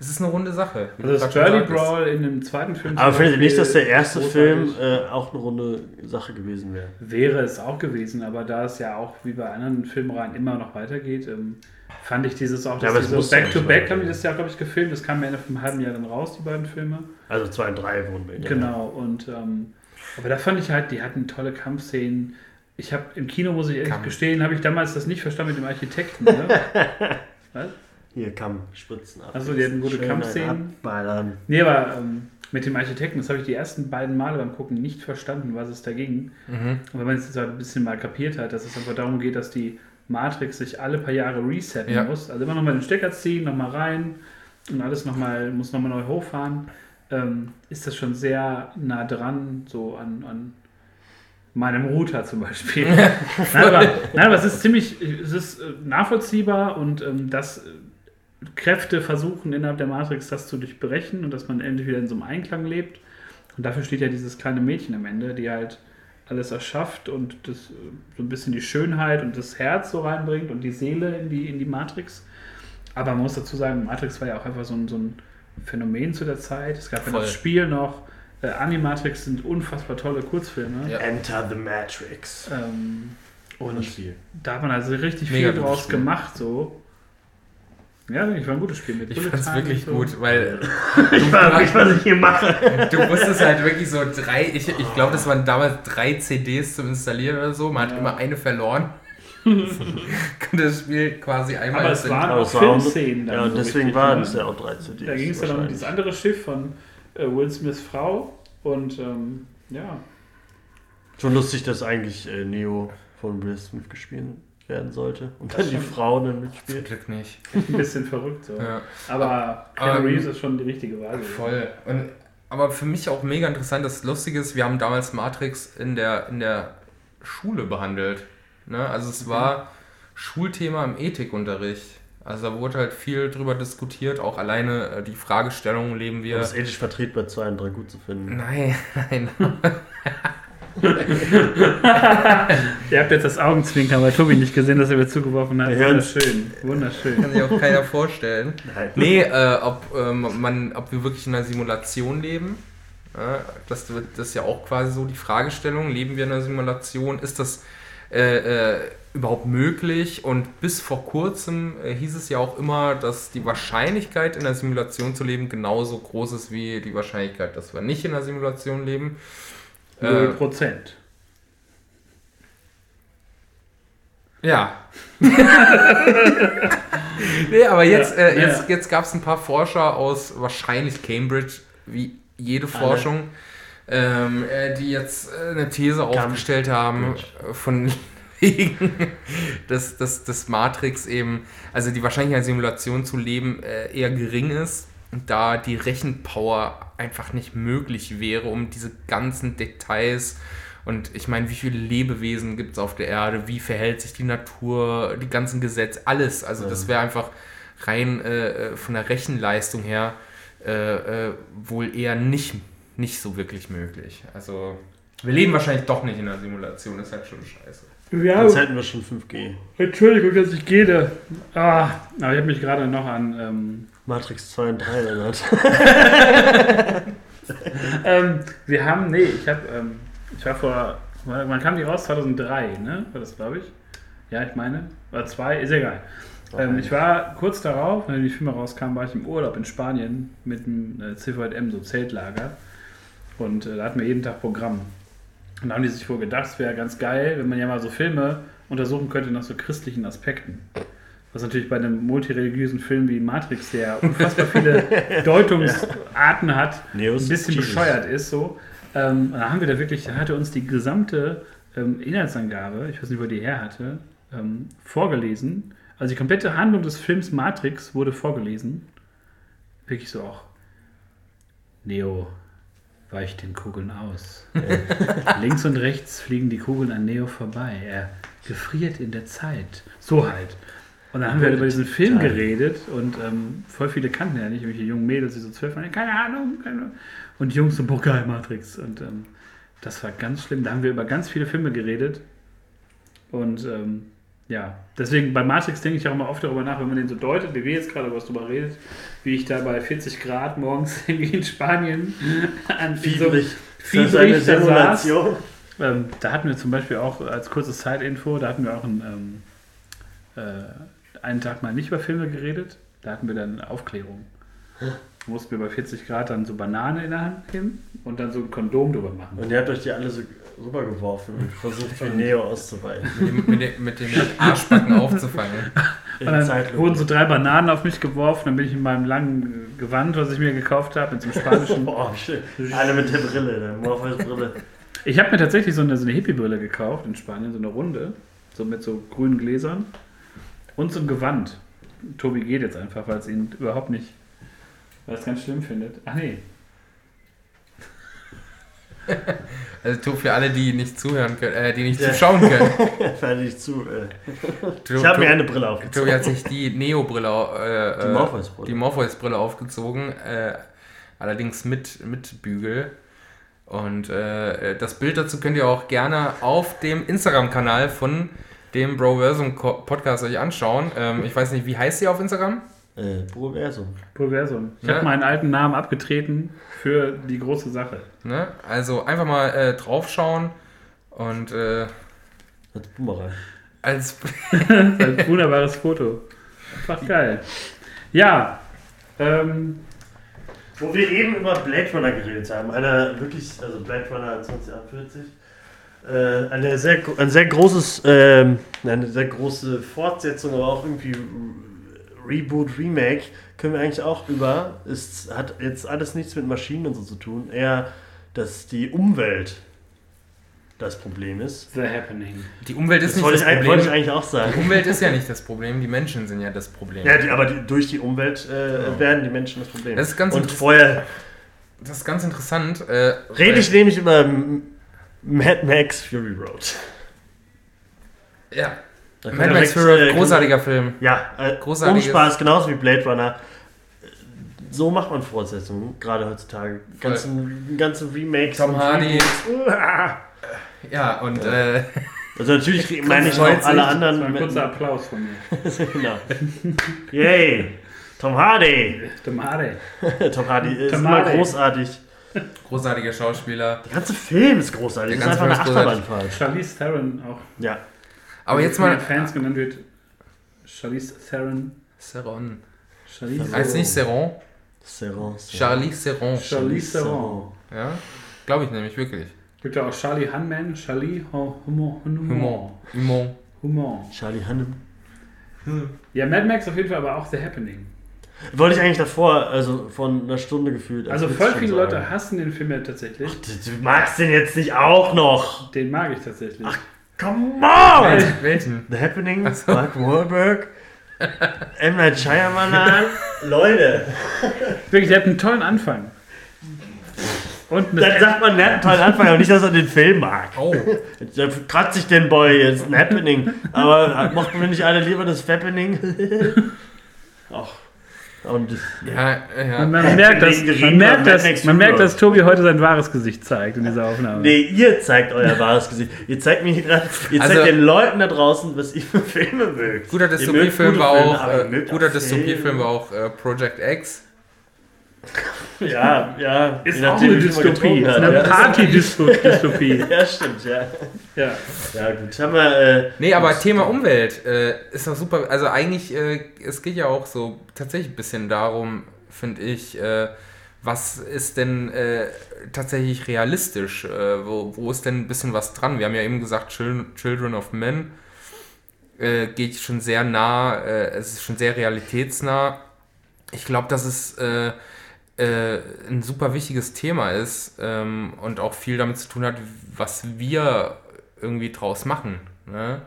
es ist eine runde Sache. Also das sagtest. Brawl in dem zweiten Film. Aber findet ihr nicht, dass der erste großartig. Film äh, auch eine runde Sache gewesen wäre? Wäre es auch gewesen, aber da es ja auch wie bei anderen Filmreihen immer noch weitergeht, ähm, fand ich dieses auch, Ja, dass aber die es so muss ja Back to nicht Back weitergehen. haben die das ja, glaube ich, gefilmt. Das kam ja nach einem halben Jahr dann raus, die beiden Filme. Also 2 und 3 wurden wir. Genau, und ähm, aber da fand ich halt, die hatten tolle Kampfszenen. Ich habe im Kino, muss ich ehrlich Kampf. gestehen, habe ich damals das nicht verstanden mit dem Architekten. Ne? Was? Hier kam Spritzen ab. Ach so, die hatten gute Kampfszenen. abballern. Nee, aber ähm, mit dem Architekten, das habe ich die ersten beiden Male beim Gucken nicht verstanden, was es da ging. Mhm. Und wenn man es jetzt halt ein bisschen mal kapiert hat, dass es einfach darum geht, dass die Matrix sich alle paar Jahre resetten Ja. muss. Also immer nochmal den Stecker ziehen, nochmal rein und alles nochmal, muss nochmal neu hochfahren, ähm, ist das schon sehr nah dran, so an, an meinem Router zum Beispiel. nein, aber, nein, aber es ist ziemlich, es ist äh, nachvollziehbar und ähm, dass äh, Kräfte versuchen innerhalb der Matrix das zu durchbrechen und dass man endlich wieder in so einem Einklang lebt. Und dafür steht ja dieses kleine Mädchen am Ende, die halt alles erschafft und das äh, so ein bisschen die Schönheit und das Herz so reinbringt und die Seele in die, in die Matrix. Aber man muss dazu sagen, Matrix war ja auch einfach so ein, so ein Phänomen zu der Zeit. Es gab ja Voll. das Spiel noch. Äh, Animatrix sind unfassbar tolle Kurzfilme. Ja. Enter the Matrix. Ähm, und Spiel. da hat man also richtig Mega viel draus Spiel. gemacht, so. Ja, ich war ein gutes Spiel mit Ich fand's Time wirklich so. gut, weil Ich frage mich, was ich hier mache. du musstest halt wirklich so drei, ich, ich glaube, das waren damals drei CDs zum Installieren oder so, man hat Ja. immer eine verloren. Konnte das Spiel quasi einmal Aber es waren auch es war Filmszenen dann. Ja, und so deswegen waren ne? es ja auch drei CDs. Da ging es dann um dieses andere Schiff von äh, Will Smiths Frau. Und ähm, ja, Schon lustig, dass eigentlich äh, Neo von Will Smith gespielt werden sollte. Und Das dann die schon. Frau dann Zum mitspielt. Glück nicht. ein bisschen verrückt so. Ja. Aber Keanu Ähm, Reeves ist schon die richtige Wahl. Voll. Und, aber für mich auch mega interessant, das Lustige ist, wir haben damals Matrix in der, in der Schule behandelt. Ne? Also es war Schulthema im Ethikunterricht. Also da wurde halt viel drüber diskutiert, auch alleine äh, die Fragestellung, leben wir... Das ist ethisch vertretbar, zwei und drei gut zu finden. Nein, nein. Ihr habt jetzt das Augenzwinkern bei Tobi nicht gesehen, dass er mir zugeworfen hat. Hören's. Wunderschön, wunderschön. Kann sich auch keiner vorstellen. Nein. Nee, äh, ob, ähm, man, ob wir wirklich in einer Simulation leben. Ja, das, wird- das ist ja auch quasi so die Fragestellung. Leben wir in einer Simulation? Ist das äh, äh, überhaupt möglich? Und bis vor kurzem äh, hieß es ja auch immer, dass die Wahrscheinlichkeit, in einer Simulation zu leben, genauso groß ist wie die Wahrscheinlichkeit, dass wir nicht in einer Simulation leben. Null Äh, Prozent. Ja. nee, aber jetzt, Ja, äh, ja. jetzt, jetzt gab es ein paar Forscher aus wahrscheinlich Cambridge, wie jede Forschung, ähm, äh, die jetzt äh, eine These aufgestellt haben, äh, von wegen, dass, dass, dass Matrix eben, also die Wahrscheinlichkeit, Simulation zu leben, äh, eher gering ist, da die Rechenpower einfach nicht möglich wäre, um diese ganzen Details und ich meine, wie viele Lebewesen gibt es auf der Erde? Wie verhält sich die Natur? Die ganzen Gesetze, alles. Also das wäre einfach rein äh, von der Rechenleistung her äh, äh, wohl eher nicht, nicht so wirklich möglich. Also wir leben wahrscheinlich doch nicht in einer Simulation. Das ist halt schon scheiße. Ja, Sonst hätten wir schon 5G. Entschuldigung, dass ich gehe. Ah, aber ich habe mich gerade noch an. Ähm, Matrix 2 und 3 erinnert. ähm, wir haben, nee, ich habe, ähm, ich war vor, wann kam die raus? 2003, ne? War das, glaube ich? Ja, ich meine. Oder zwei, ist egal. Ähm, ich war kurz darauf, wenn die Filme rauskamen, war ich im Urlaub in Spanien mit dem äh, CVM, so Zeltlager. Und äh, da hatten wir jeden Tag Programm. Und da haben die sich wohl gedacht, es wäre ganz geil, wenn man ja mal so Filme untersuchen könnte nach so christlichen Aspekten. Was natürlich bei einem multireligiösen Film wie Matrix, der unfassbar viele Deutungsarten hat, Neo ein bisschen Jesus. bescheuert ist. So. Ähm, da haben wir da wirklich, da hatte uns die gesamte ähm, Inhaltsangabe, ich weiß nicht, wo die her hatte, ähm, vorgelesen. Also die komplette Handlung des Films Matrix wurde vorgelesen. Wirklich so auch. Neo weicht den Kugeln aus. Links und rechts fliegen die Kugeln an Neo vorbei. Er gefriert in der Zeit. So halt. Und dann haben wir halt über diesen Film Zeit. geredet und ähm, voll viele kannten ja nicht, irgendwelche jungen Mädels, die so zwölf waren, keine Ahnung, keine Ahnung. Und die Jungs so, boah, geil, Matrix. Und ähm, das war ganz schlimm. Da haben wir über ganz viele Filme geredet. Und ähm, ja, deswegen bei Matrix denke ich auch immer oft darüber nach, wenn man den so deutet, wie wir jetzt gerade was drüber redet, wie ich da bei 40 Grad morgens irgendwie in Spanien an Fiebrig. fiebrig ist eine da saß. Ähm, da hatten wir zum Beispiel auch als kurzes Zeitinfo, da hatten wir auch einen, ähm, äh, einen Tag mal nicht über Filme geredet. Da hatten wir dann Aufklärung. Da mussten wir bei 40 Grad dann so Banane in der Hand nehmen und dann so ein Kondom drüber machen. Und ihr habt euch die alle so rübergeworfen und versucht, wie Neo auszuweichen. Mit, dem- mit, dem- Arschbacken aufzufangen. In Und dann wurden so drei Bananen auf mich geworfen, dann bin ich in meinem langen Gewand, was ich mir gekauft habe, mit so einem spanischen. Boah, schön. Alle mit der Brille, der Morpheus-Brille. Ich habe mir tatsächlich so eine, so eine Hippie-Brille gekauft in Spanien, so eine runde, so mit so grünen Gläsern und so ein Gewand. Tobi geht jetzt einfach, weil es ihn überhaupt nicht, weil es ganz schlimm findet. Ach nee, Also tu für alle, die nicht zuhören können, äh, die nicht Ja. zuschauen können. Fällt nicht zu. Äh. Ich habe mir eine Brille Tobi aufgezogen. hat sich die Neo-Brille, äh, Die äh, Morpheus-Brille. die Morpheus-Brille aufgezogen, äh, allerdings mit, mit Bügel. Und äh, das Bild dazu könnt ihr auch gerne auf dem Instagram-Kanal von dem Broversum Podcast euch anschauen. Ähm, ich weiß nicht, wie heißt sie auf Instagram? Äh, Proversum. Pulversum. Ich Ja. habe meinen alten Namen abgetreten für die große Sache. Ne? Also einfach mal äh, draufschauen und äh, Das Boomerang. als ein wunderbares Foto. Einfach geil. Ja, ähm, Wo wir eben über Blade Runner geredet haben. Einer wirklich, also Blade Runner 2048. Äh, eine sehr, ein sehr großes, ähm, eine sehr große Fortsetzung, aber auch irgendwie Reboot, Remake können wir eigentlich auch über. Es hat jetzt alles nichts mit Maschinen und so zu tun. Eher, dass die Umwelt das Problem ist. The Happening. Die Umwelt ist Das nicht das eigentlich- wollte ich Problem. eigentlich auch Die sagen. Umwelt ist ja nicht das Problem, die Menschen sind ja das Problem. Ja, die, aber die, durch die Umwelt äh, werden die Menschen das Problem. Das ist ganz und interessant. vorher Das ist ganz interessant. Äh, rede ich nämlich über Mad Max Fury Road. Ja, Da Mad Max Fury, äh, großartiger Film. Ja, äh, Großartiges- Spaß, genauso wie Blade Runner. So macht man Fortsetzungen, gerade heutzutage. Ganzen, ganzen Remakes. Tom Hardy. Uah. Ja, und äh, Also natürlich meine ich auch alle sich. Das war anderen. ein kurzer Applaus von mir. genau. Yay! Tom Hardy! Tomate. Tom Hardy ist Tom immer Hardy. großartig. großartiger Schauspieler. Der ganze Film ist großartig. Der Das ist ganze einfach eine Film ist großartig. Achterbahnfahrt. Charlize Theron auch. Ja. Aber jetzt mal. Fans genannt wird. Charlize Theron. Seron. Charlize. Heißt nicht Seron? Seron. Charlie Seron. Charlize Theron. Ja? Glaube ich nämlich wirklich. Gibt ja auch Charlie Hunman. Charlie Humor. Humor. Humor. Humor. Humor. Charlie Hannem. Ja, Mad Max auf jeden Fall, aber auch The Happening. Wollte ich eigentlich davor, also von einer Stunde gefühlt. als Also voll viele sagen. Leute hassen den Film ja tatsächlich. Du, du magst den jetzt nicht auch noch. Den mag ich tatsächlich. Come on! Wel- Welchen? The Happening, Ach so. Mark Wahlberg, M. Night Shyamalan. Leute, Wirklich, der hat einen tollen Anfang. Und eine dann sagt man, der hat einen tollen Anfang, aber nicht, dass er den Film mag. Oh. Da kratzt sich den Boy jetzt ein Happening. Aber mochten wir nicht alle lieber das Happening? Ach. Und Ja, ja. Man, man merkt, dass, man merkt, dass, man merkt, dass Tobi heute sein wahres Gesicht zeigt in dieser Aufnahme. nee, ihr zeigt euer wahres Gesicht. Ihr zeigt mir gerade, ihr zeigt Also- den Leuten da draußen, was ihr für Filme mögt. Guter Dystopiefilm war auch, äh, guter war auch äh, Project X. Ja, ja. Ist auch eine Dystopie. Ist hat, eine ja. Party-Dystopie. Ja, stimmt, ja. Ja. Ja, gut. Haben wir. Äh, Nee, aber Thema Umwelt äh, ist doch super. Also eigentlich, äh, es geht ja auch so tatsächlich ein bisschen darum, finde ich, äh, was ist denn äh, tatsächlich realistisch? Äh, wo, wo ist denn ein bisschen was dran? Wir haben ja eben gesagt, Chil Children of Men geht schon sehr nah, äh, es ist schon sehr realitätsnah. Ich glaube, dass es äh, ein super wichtiges Thema ist ähm, und auch viel damit zu tun hat, was wir irgendwie draus machen. Ne?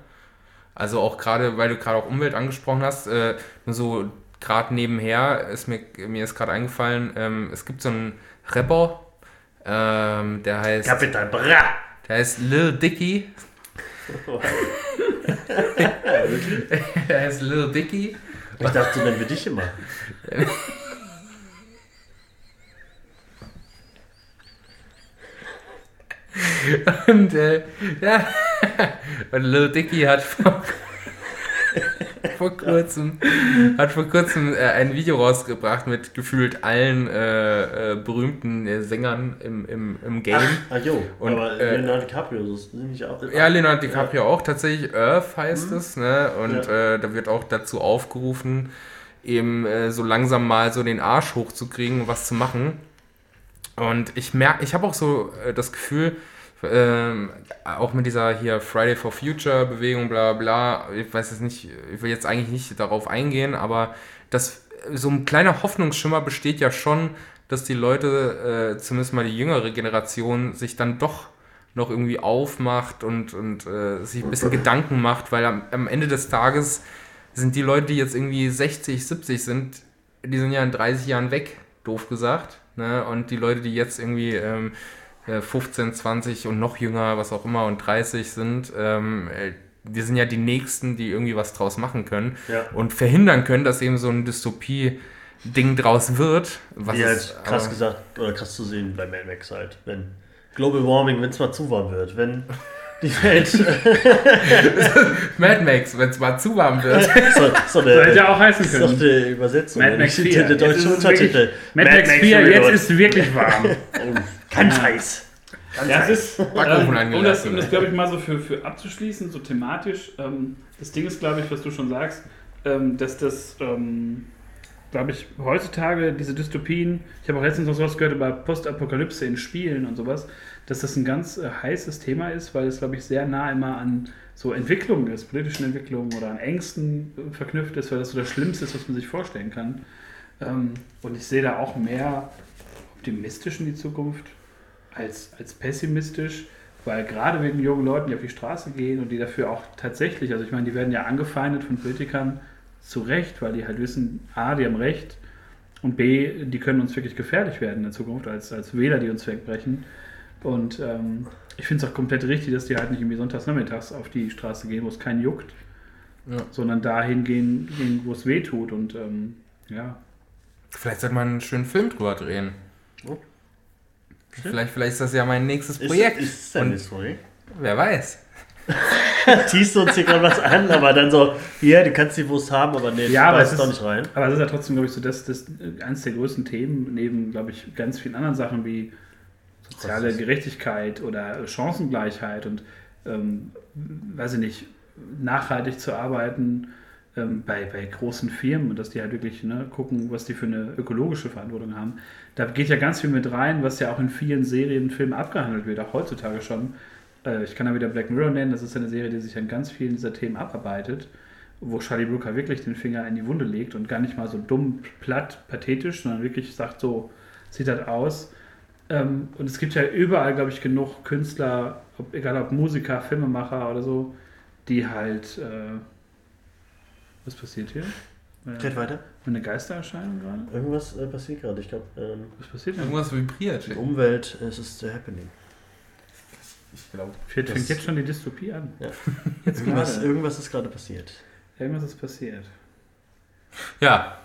Also auch gerade, weil du gerade auch Umwelt angesprochen hast, äh, nur so gerade nebenher ist mir, mir ist gerade eingefallen, ähm, es gibt so einen Rapper, ähm, der heißt, Kapital Bra. der heißt Lil Dicky. der heißt Lil Dicky. Ich dachte, dann wir dich immer. Und äh, ja, und Lil Dicky hat vor, vor kurzem hat vor kurzem äh, ein Video rausgebracht mit gefühlt allen äh, äh, berühmten äh, Sängern im, im, im Game. Ah, jo. Und, aber äh, Leonardo DiCaprio, das ist nicht auch. Ja, Leonardo DiCaprio auch tatsächlich. Earth heißt es, ne? Und Ja. da wird auch dazu aufgerufen, eben so langsam mal so den Arsch hochzukriegen und was zu machen. Und ich merke, ich habe auch so äh, das Gefühl, ähm, auch mit dieser hier Friday for Future Bewegung, bla bla, ich weiß jetzt nicht, ich will jetzt eigentlich nicht darauf eingehen, aber das, so ein kleiner Hoffnungsschimmer besteht ja schon, dass die Leute, äh, zumindest mal die jüngere Generation, sich dann doch noch irgendwie aufmacht und, und äh, sich ein bisschen Gedanken macht, weil am, am Ende des Tages sind die Leute, die jetzt irgendwie 60, 70 sind, die sind ja in 30 Jahren weg, doof gesagt. Ne? Und die Leute, die jetzt irgendwie ähm, äh, 15, 20 und noch jünger, was auch immer, und 30 sind, ähm, äh, die sind ja die Nächsten, die irgendwie was draus machen können Ja. und verhindern können, dass eben so ein Dystopie-Ding draus wird. Was Wie ist, krass gesagt, oder krass zu sehen bei Mad Max halt. Wenn Global Warming, wenn es mal zu warm wird, wenn die Welt. Mad Max, wenn es mal zu warm wird. so, so Soll der, ja auch heißen ist doch können. die Übersetzung. Mad Max nicht 4. Der, deutsche Untertitel. Mad Max 4, Fury jetzt ist es wirklich warm. Oh, ganz heiß. Ganz Ja, es heiß. ist, ähm, um das, um das glaube ich, mal so für, für abzuschließen, so thematisch. Ähm, das Ding ist, glaube ich, was du schon sagst, ähm, dass das, ähm, glaube ich, heutzutage diese Dystopien, ich habe auch letztens noch sowas gehört über Postapokalypse in Spielen und sowas, dass das ein ganz äh, heißes Thema ist, weil es, glaube ich, sehr nah immer an so Entwicklungen ist, politischen Entwicklungen oder an Ängsten äh, verknüpft ist, weil das so das Schlimmste ist, was man sich vorstellen kann. Ähm, und ich sehe da auch mehr optimistisch in die Zukunft als, als pessimistisch, weil gerade wegen jungen Leuten, die auf die Straße gehen und die dafür auch tatsächlich, also ich meine, die werden ja angefeindet von Politikern zu Recht, weil die halt wissen, A, die haben Recht und B, die können uns wirklich gefährlich werden in der Zukunft als, als Wähler, die uns wegbrechen. Und ähm, ich finde es auch komplett richtig, dass die halt nicht irgendwie sonntags nachmittags auf die Straße gehen, wo es keinen juckt, Ja. sondern dahin gehen, gehen wo es weh tut. Und ähm, ja, Vielleicht sollte man einen schönen Film drüber drehen. Oh. Vielleicht, vielleicht ist das ja mein nächstes Ist, Projekt. ist denn Und eine Story? wer weiß. Teast uns hier gerade was an, aber dann so, hier, du kannst die Wurst haben, aber nee, Ja, aber es doch nicht rein. Aber das ist ja trotzdem, glaube ich, so das, das äh, eines der größten Themen, neben, glaube ich, ganz vielen anderen Sachen wie soziale Gerechtigkeit oder Chancengleichheit und, ähm, weiß ich nicht, nachhaltig zu arbeiten ähm, bei, bei großen Firmen und dass die halt wirklich ne, gucken, was die für eine ökologische Verantwortung haben. Da geht ja ganz viel mit rein, was ja auch in vielen Serien, Filmen abgehandelt wird, auch heutzutage schon. Äh, ich kann da wieder Black Mirror nennen, das ist eine Serie, die sich an ganz vielen dieser Themen abarbeitet wo Charlie Brooker wirklich den Finger in die Wunde legt und gar nicht mal so dumm, platt, pathetisch, sondern wirklich sagt, so sieht das aus. Ähm, und es gibt ja überall, glaube ich, genug Künstler, ob, egal ob Musiker, Filmemacher oder so, die halt. Äh, was passiert hier? Äh, weiter. eine Geistererscheinung gerade? Irgendwas äh, passiert gerade. Ich glaube, ähm, Was passiert denn? Irgendwas vibriert. die Umwelt, es ist äh, happening. Ich glaube. Fängt das- fängt jetzt schon die Dystopie an. Ja. Jetzt Irgendwas, irgendwas ist gerade passiert. Irgendwas ist passiert. Ja,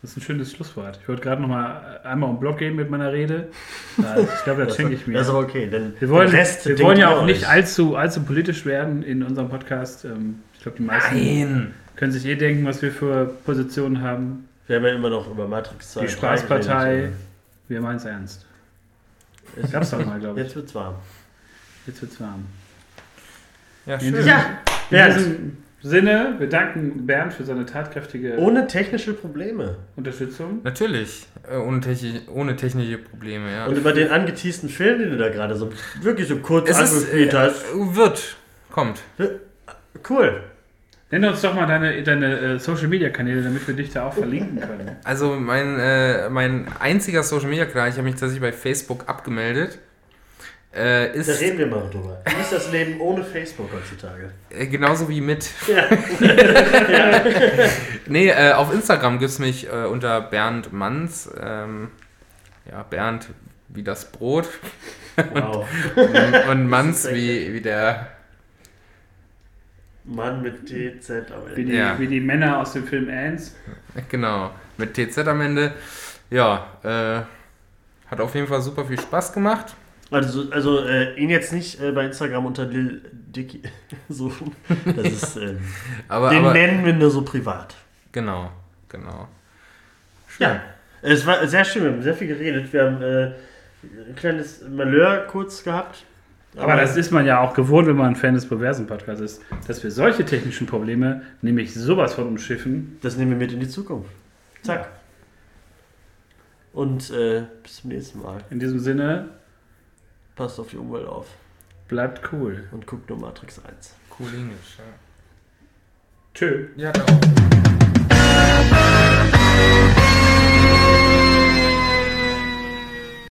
Das ist ein schönes Schlusswort. Ich wollte gerade noch mal einmal um Block gehen mit meiner Rede. Also ich glaube, das schenke ich mir. Das ist aber okay, denn Wir wollen, den Rest wir denkt wollen ja auch nicht allzu, allzu politisch werden in unserem Podcast. Ähm, Ich glaube, die meisten nein. können sich eh denken, was wir für Positionen haben. Wir haben ja immer noch über Matrix 2 Die und 3 Spaßpartei, geredet. wir meinen es ernst. Es- Gab's doch mal, glaube ich. Jetzt wird's warm. Jetzt wird's warm. Ja, In schön. diesem, Ja, in diesem Sinne, wir danken Bernd für seine tatkräftige Ohne technische Probleme. Unterstützung. Natürlich. Äh, ohne, techni ohne technische Probleme, ja. Und über den angeteasten Film, den du da gerade so wirklich so kurz es ist, angespielt äh, hast. wird. Kommt. Cool. Nenn uns doch mal deine, deine äh, Social Media Kanäle, damit wir dich da auch verlinken können. Also mein, äh, mein einziger Social Media Kanal, ich habe mich tatsächlich bei Facebook abgemeldet, äh, Da ist reden wir mal drüber. Wie ist das Leben ohne Facebook heutzutage? äh, genauso wie mit. Ja. Nee, äh, auf Instagram gibt es mich äh, unter Bernd Manns. Ähm, ja, Bernd wie das Brot Wow. und, und Manns wie, wie der. Mann mit TZ am Wie Ende. die, Ja. wie die Männer aus dem Film Ants. Genau, mit TZ am Ende. Ja, äh, hat auf jeden Fall super viel Spaß gemacht. Also, also äh, ihn jetzt nicht äh, bei Instagram unter Lil Dicky suchen. Das ist, ähm, Aber, den aber nennen wir nur so privat. genau, genau. Schön. Ja, es war sehr schön. Wir haben sehr viel geredet. Wir haben äh, ein kleines Malheur kurz gehabt. Aber das ist man ja auch gewohnt, wenn man ein Fan des Perversen-Podcasts ist, dass wir solche technischen Probleme nämlich sowas von umschiffen. Das nehmen wir mit in die Zukunft. Zack. Und äh, bis zum nächsten Mal. In diesem Sinne, Passt auf die Umwelt auf. Bleibt cool. Und guckt nur Matrix 1. Cool Englisch, ja. Tschö. Ja, da.